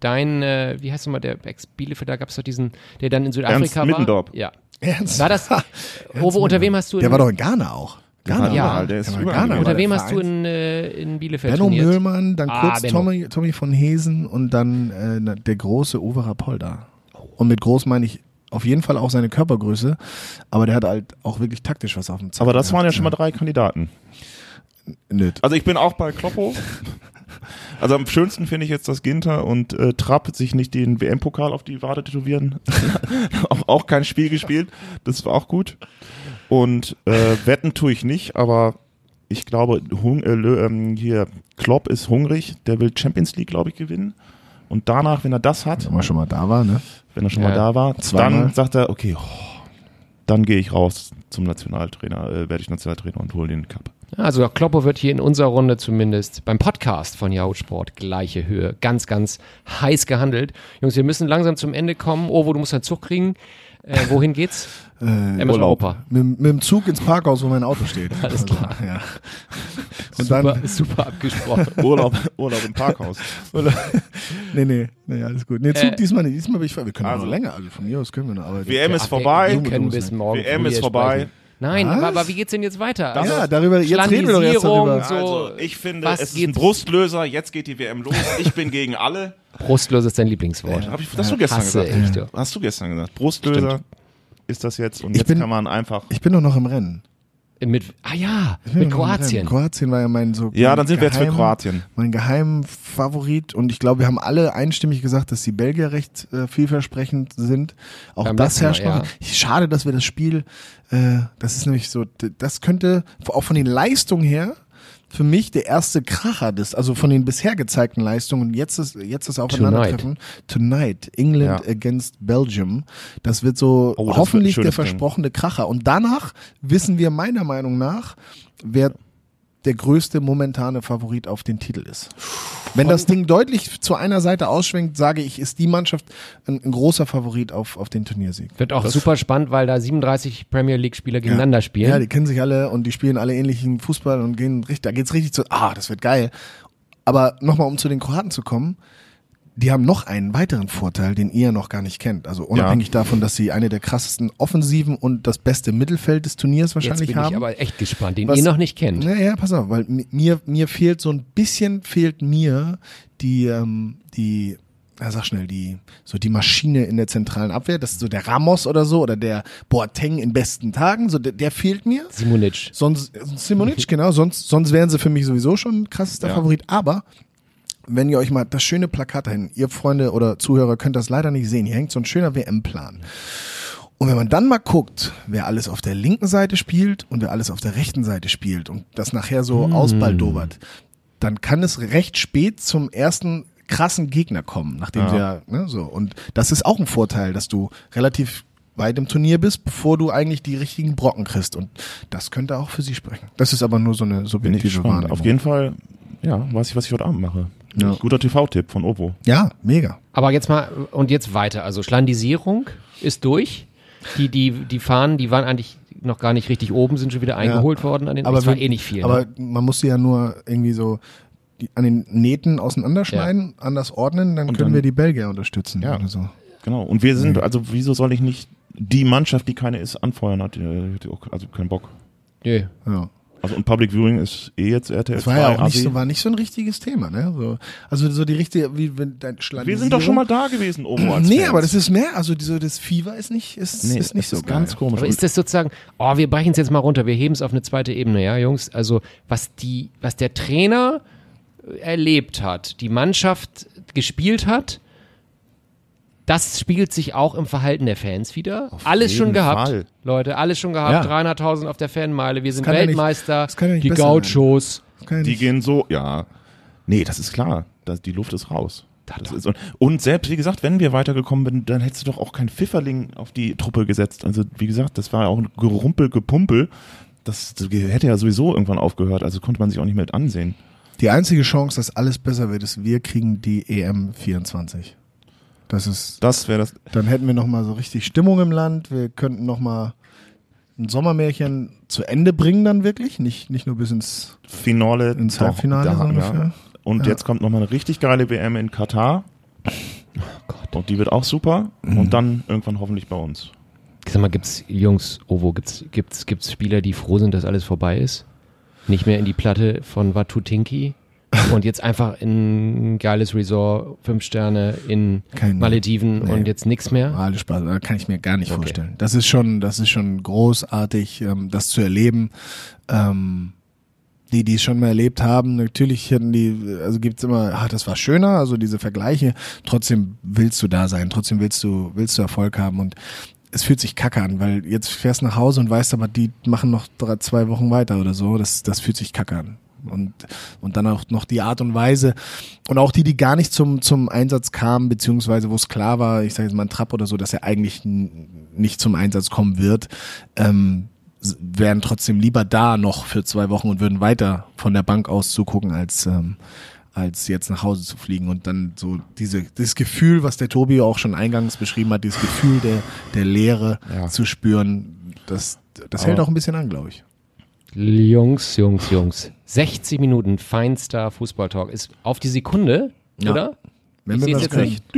dein, äh, wie heißt nochmal der Ex-Bielefelder, gab es doch diesen, der dann in Südafrika war? Middendorp. Ja. Ernst? War das, <laughs> Ove, unter wem hast du Der war doch in Ghana auch. Ghana. Ja. der ist überall. Ghana, unter wem hast du in, äh, in Bielefeld Benno trainiert? Müllmann, dann Ah, kurz. Tommy, Tommy von Hesen und dann äh, der große Uwe Rapolda. Und mit groß meine ich auf jeden Fall auch seine Körpergröße, aber der hat halt auch wirklich taktisch was auf dem Zettel. Aber das waren ja schon mal drei Kandidaten. Nicht. Also ich bin auch bei Kloppo. Also am schönsten finde ich jetzt, dass Ginter und äh, Trapp sich nicht den WM-Pokal auf die Wade tätowieren. <laughs> auch, auch kein Spiel gespielt. Das war auch gut. Und äh, wetten tue ich nicht, aber ich glaube, hung, äh, ähm, hier Klopp ist hungrig. Der will Champions League, glaube ich, gewinnen. Und danach, wenn er das hat, Wenn man schon mal da war, ne? wenn er schon Ja. mal da war, Zweimal. dann sagt er, okay, oh, dann gehe ich raus zum Nationaltrainer, äh, werde ich Nationaltrainer und hole den Cup. Also Kloppo wird hier in unserer Runde zumindest beim Podcast von Yahoo Sport gleiche Höhe. Ganz, ganz heiß gehandelt. Jungs, wir müssen langsam zum Ende kommen. Ovo, du musst einen Zug kriegen. Äh, wohin geht's? <laughs> Äh, MS Europa. mit, mit dem Zug ins Parkhaus, wo mein Auto steht. <laughs> Alles klar. Also, ja. <laughs> Und Super, dann, super abgesprochen. Urlaub, Urlaub im Parkhaus. nee, nee, nee, alles gut. Nee, Zug Äh, diesmal nicht. Diesmal bin ich frei. Wir können also- noch länger, also von mir aus können wir noch arbeiten. WM ist vorbei. Wir können bis morgen WM ist vorbei. Nein, aber, aber wie geht's denn jetzt weiter? Also, ja, darüber, jetzt reden wir doch Schlandisierung, darüber. so. Also, ich finde, was es ist ein Brustlöser. Jetzt geht die WM los. Ich bin gegen alle. <laughs> Brustlos ist dein Lieblingswort. Hab ich, hast du gestern Hasse gesagt. ich, du. Hast du gestern gesagt. Brustlöser ist das jetzt. Und Ich jetzt bin- kann man einfach. Ich bin doch noch im Rennen. Mit, ah ja, mit. Kroatien. Kroatien war ja mein so. Ja, dann sind wir jetzt für geheim- Kroatien. Mein Geheimfavorit und ich glaube, wir haben alle einstimmig gesagt, dass die Belgier recht äh, vielversprechend sind. Auch Beim das herrscht noch. ja. Schade, dass wir das Spiel, äh, das ist nämlich so, das könnte auch von den Leistungen her für mich der erste Kracher des, also von den bisher gezeigten Leistungen, jetzt ist, jetzt das Aufeinandertreffen. Tonight. England Ja. against Belgium. Das wird so Oh, das wird hoffentlich der schönes Ding. versprochene Kracher. Und danach wissen wir meiner Meinung nach, wer der größte momentane Favorit auf den Titel ist. Wenn das Ding deutlich zu einer Seite ausschwenkt, sage ich, ist die Mannschaft ein, ein großer Favorit auf, auf den Turniersieg. Wird auch super spannend, weil da 37 Premier League Spieler gegeneinander spielen. Ja, die kennen sich alle und die spielen alle ähnlichen Fußball und gehen richtig, da geht's richtig zu, ah, das wird geil. Aber nochmal, um zu den Kroaten zu kommen, die haben noch einen weiteren Vorteil, den ihr noch gar nicht kennt. Also unabhängig davon, dass sie eine der krassesten Offensiven und das beste Mittelfeld des Turniers Jetzt wahrscheinlich bin haben. ich aber echt gespannt, den Was- ihr noch nicht kennt. Naja, pass auf, weil mi- mir, mir fehlt so ein bisschen, fehlt mir die, ähm, die, na, sag schnell, die, so die Maschine in der zentralen Abwehr, das ist so der Ramos oder so, oder der Boateng in besten Tagen, so der, der fehlt mir. Simonic. Sonst, Simonic, <laughs> genau, sonst, sonst wären sie für mich sowieso schon krassester Ja. Favorit, aber wenn ihr euch mal das schöne Plakat dahin, ihr Freunde oder Zuhörer könnt das leider nicht sehen, hier hängt so ein schöner WM-Plan. Und wenn man dann mal guckt, wer alles auf der linken Seite spielt und wer alles auf der rechten Seite spielt und das nachher so ausbaldobert, dann kann es recht spät zum ersten krassen Gegner kommen, nachdem Ja. wir, ne, so. Und das ist auch ein Vorteil, dass du relativ weit im Turnier bist, bevor du eigentlich die richtigen Brocken kriegst. Und das könnte auch für sie sprechen. Das ist aber nur so eine subjektive. Wahrnehmung. Auf jeden Fall, ja, weiß ich, was ich heute Abend mache. Ja. Guter TV-Tipp von Ovo. Ja, mega. Aber jetzt mal, und jetzt weiter. Also Schlandisierung ist durch. Die, die, die Fahnen, die waren eigentlich noch gar nicht richtig oben, sind schon wieder eingeholt worden an den, Aber das war eh nicht viel. Aber ne? man muss sie ja nur irgendwie so die, an den Nähten auseinanderschneiden, anders ordnen, dann Und können dann- wir die Belgier unterstützen. Ja. Oder so. Genau. Und wir sind, also wieso soll ich nicht die Mannschaft, die keine ist, anfeuern hat, die, also keinen Bock. Nö. Ja. Also und Public Viewing ist eh jetzt RTL Das war ja 2, auch nicht so, war nicht so ein richtiges Thema, ne? So, also so die richtige, wie wenn dein Wir sind doch schon mal da gewesen, <clears throat> Ovo als Nee, Fans. aber das ist mehr, also diese, das Fieber ist nicht, ist, nee, ist nicht so ist ganz komisch. Aber ist das sozusagen, oh, wir brechen es jetzt mal runter, wir heben es auf eine zweite Ebene, ja, Jungs? Also, was die, was der Trainer erlebt hat, die Mannschaft gespielt hat, das spiegelt sich auch im Verhalten der Fans wieder. alles schon gehabt, Fall. Leute, alles schon gehabt. Ja. 300.000 auf der Fanmeile, wir sind kann ja nicht- Weltmeister, das kann ja nicht die. Gauchos. Das kann ja die gehen so, ja. Nee, das ist klar. Das, die Luft ist raus. Das ist, und, und selbst, wie gesagt, wenn wir weitergekommen sind, dann hättest du doch auch kein Pfifferling auf die Truppe gesetzt. Also, wie gesagt, das war ja auch ein Gerumpel, Gepumpel. Das, das hätte ja sowieso irgendwann aufgehört. Also konnte man sich auch nicht mehr mit ansehen. Die einzige Chance, dass alles besser wird, ist, wir kriegen die EM 24. Das ist, Das wäre das. dann hätten wir nochmal so richtig Stimmung im Land. Wir könnten nochmal ein Sommermärchen zu Ende bringen dann wirklich. Nicht, nicht nur bis ins, Finale. ins doch, Halbfinale da, so ungefähr. Und Ja. jetzt kommt nochmal eine richtig geile WM in Katar. Gott. Und die wird auch super. Mhm. Und dann irgendwann hoffentlich bei uns. Sag mal, gibt's, Jungs, Ovo, gibt's, gibt's, gibt's Spieler, die froh sind, dass alles vorbei ist? Nicht mehr in die Platte von Watutinki? Und jetzt einfach in ein geiles Resort, fünf Sterne in Kein- Malediven nee. und jetzt nichts mehr? Alles Spaß, da kann ich mir gar nicht Okay. vorstellen. Das ist schon, das ist schon großartig, ähm, das zu erleben. Ähm, die, die es schon mal erlebt haben, natürlich hätten die, also gibt's immer, ach, das war schöner, also diese Vergleiche. Trotzdem willst du da sein, trotzdem willst du, willst du Erfolg haben und es fühlt sich kacke an, weil jetzt fährst nach Hause und weißt aber, die machen noch drei, zwei Wochen weiter oder so. Das, das fühlt sich kacke an. Und, und dann auch noch die Art und Weise und auch die, die gar nicht zum, zum Einsatz kamen, beziehungsweise wo es klar war, ich sage jetzt mal ein Trapp oder so, dass er eigentlich nicht zum Einsatz kommen wird, ähm, wären trotzdem lieber da noch für zwei Wochen und würden weiter von der Bank aus zugucken, als, ähm, als jetzt nach Hause zu fliegen und dann so diese, das Gefühl, was der Tobi auch schon eingangs beschrieben hat, dieses Gefühl der, der Leere Ja. zu spüren, das, das hält auch ein bisschen an, glaube ich. Jungs, Jungs, Jungs. 60 Minuten feinster Fußballtalk ist auf die Sekunde, Ja. oder? Wenn Ich wir das jetzt können. nicht.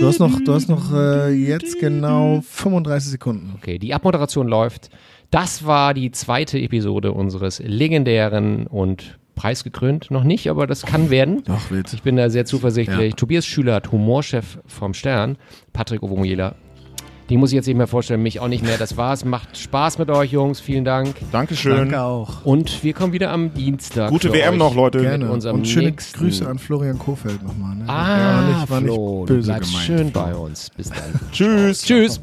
Du hast noch, du hast noch äh, jetzt genau 35 Sekunden. Okay, die Abmoderation läuft. Das war die zweite Episode unseres legendären und preisgekrönt noch nicht, aber das kann werden. Doch, wild. Ich bin da sehr zuversichtlich. Ja. Tobias Schülert, Humorchef vom Stern, Patrick Ovomuela. Die muss ich jetzt nicht mehr vorstellen, mich auch nicht mehr. Das war's. Macht Spaß mit euch, Jungs. Vielen Dank. Dankeschön. Danke auch. Und wir kommen wieder am Dienstag. Gute für WM euch. noch, Leute. Gerne. unserem Und schöne nächsten- Grüße an Florian Kofeld nochmal. Ne? Ah, war nicht, war Flo, nicht du böse bleibst gemeint. schön bei uns. Bis dann. <laughs> Tschüss. Tschüss.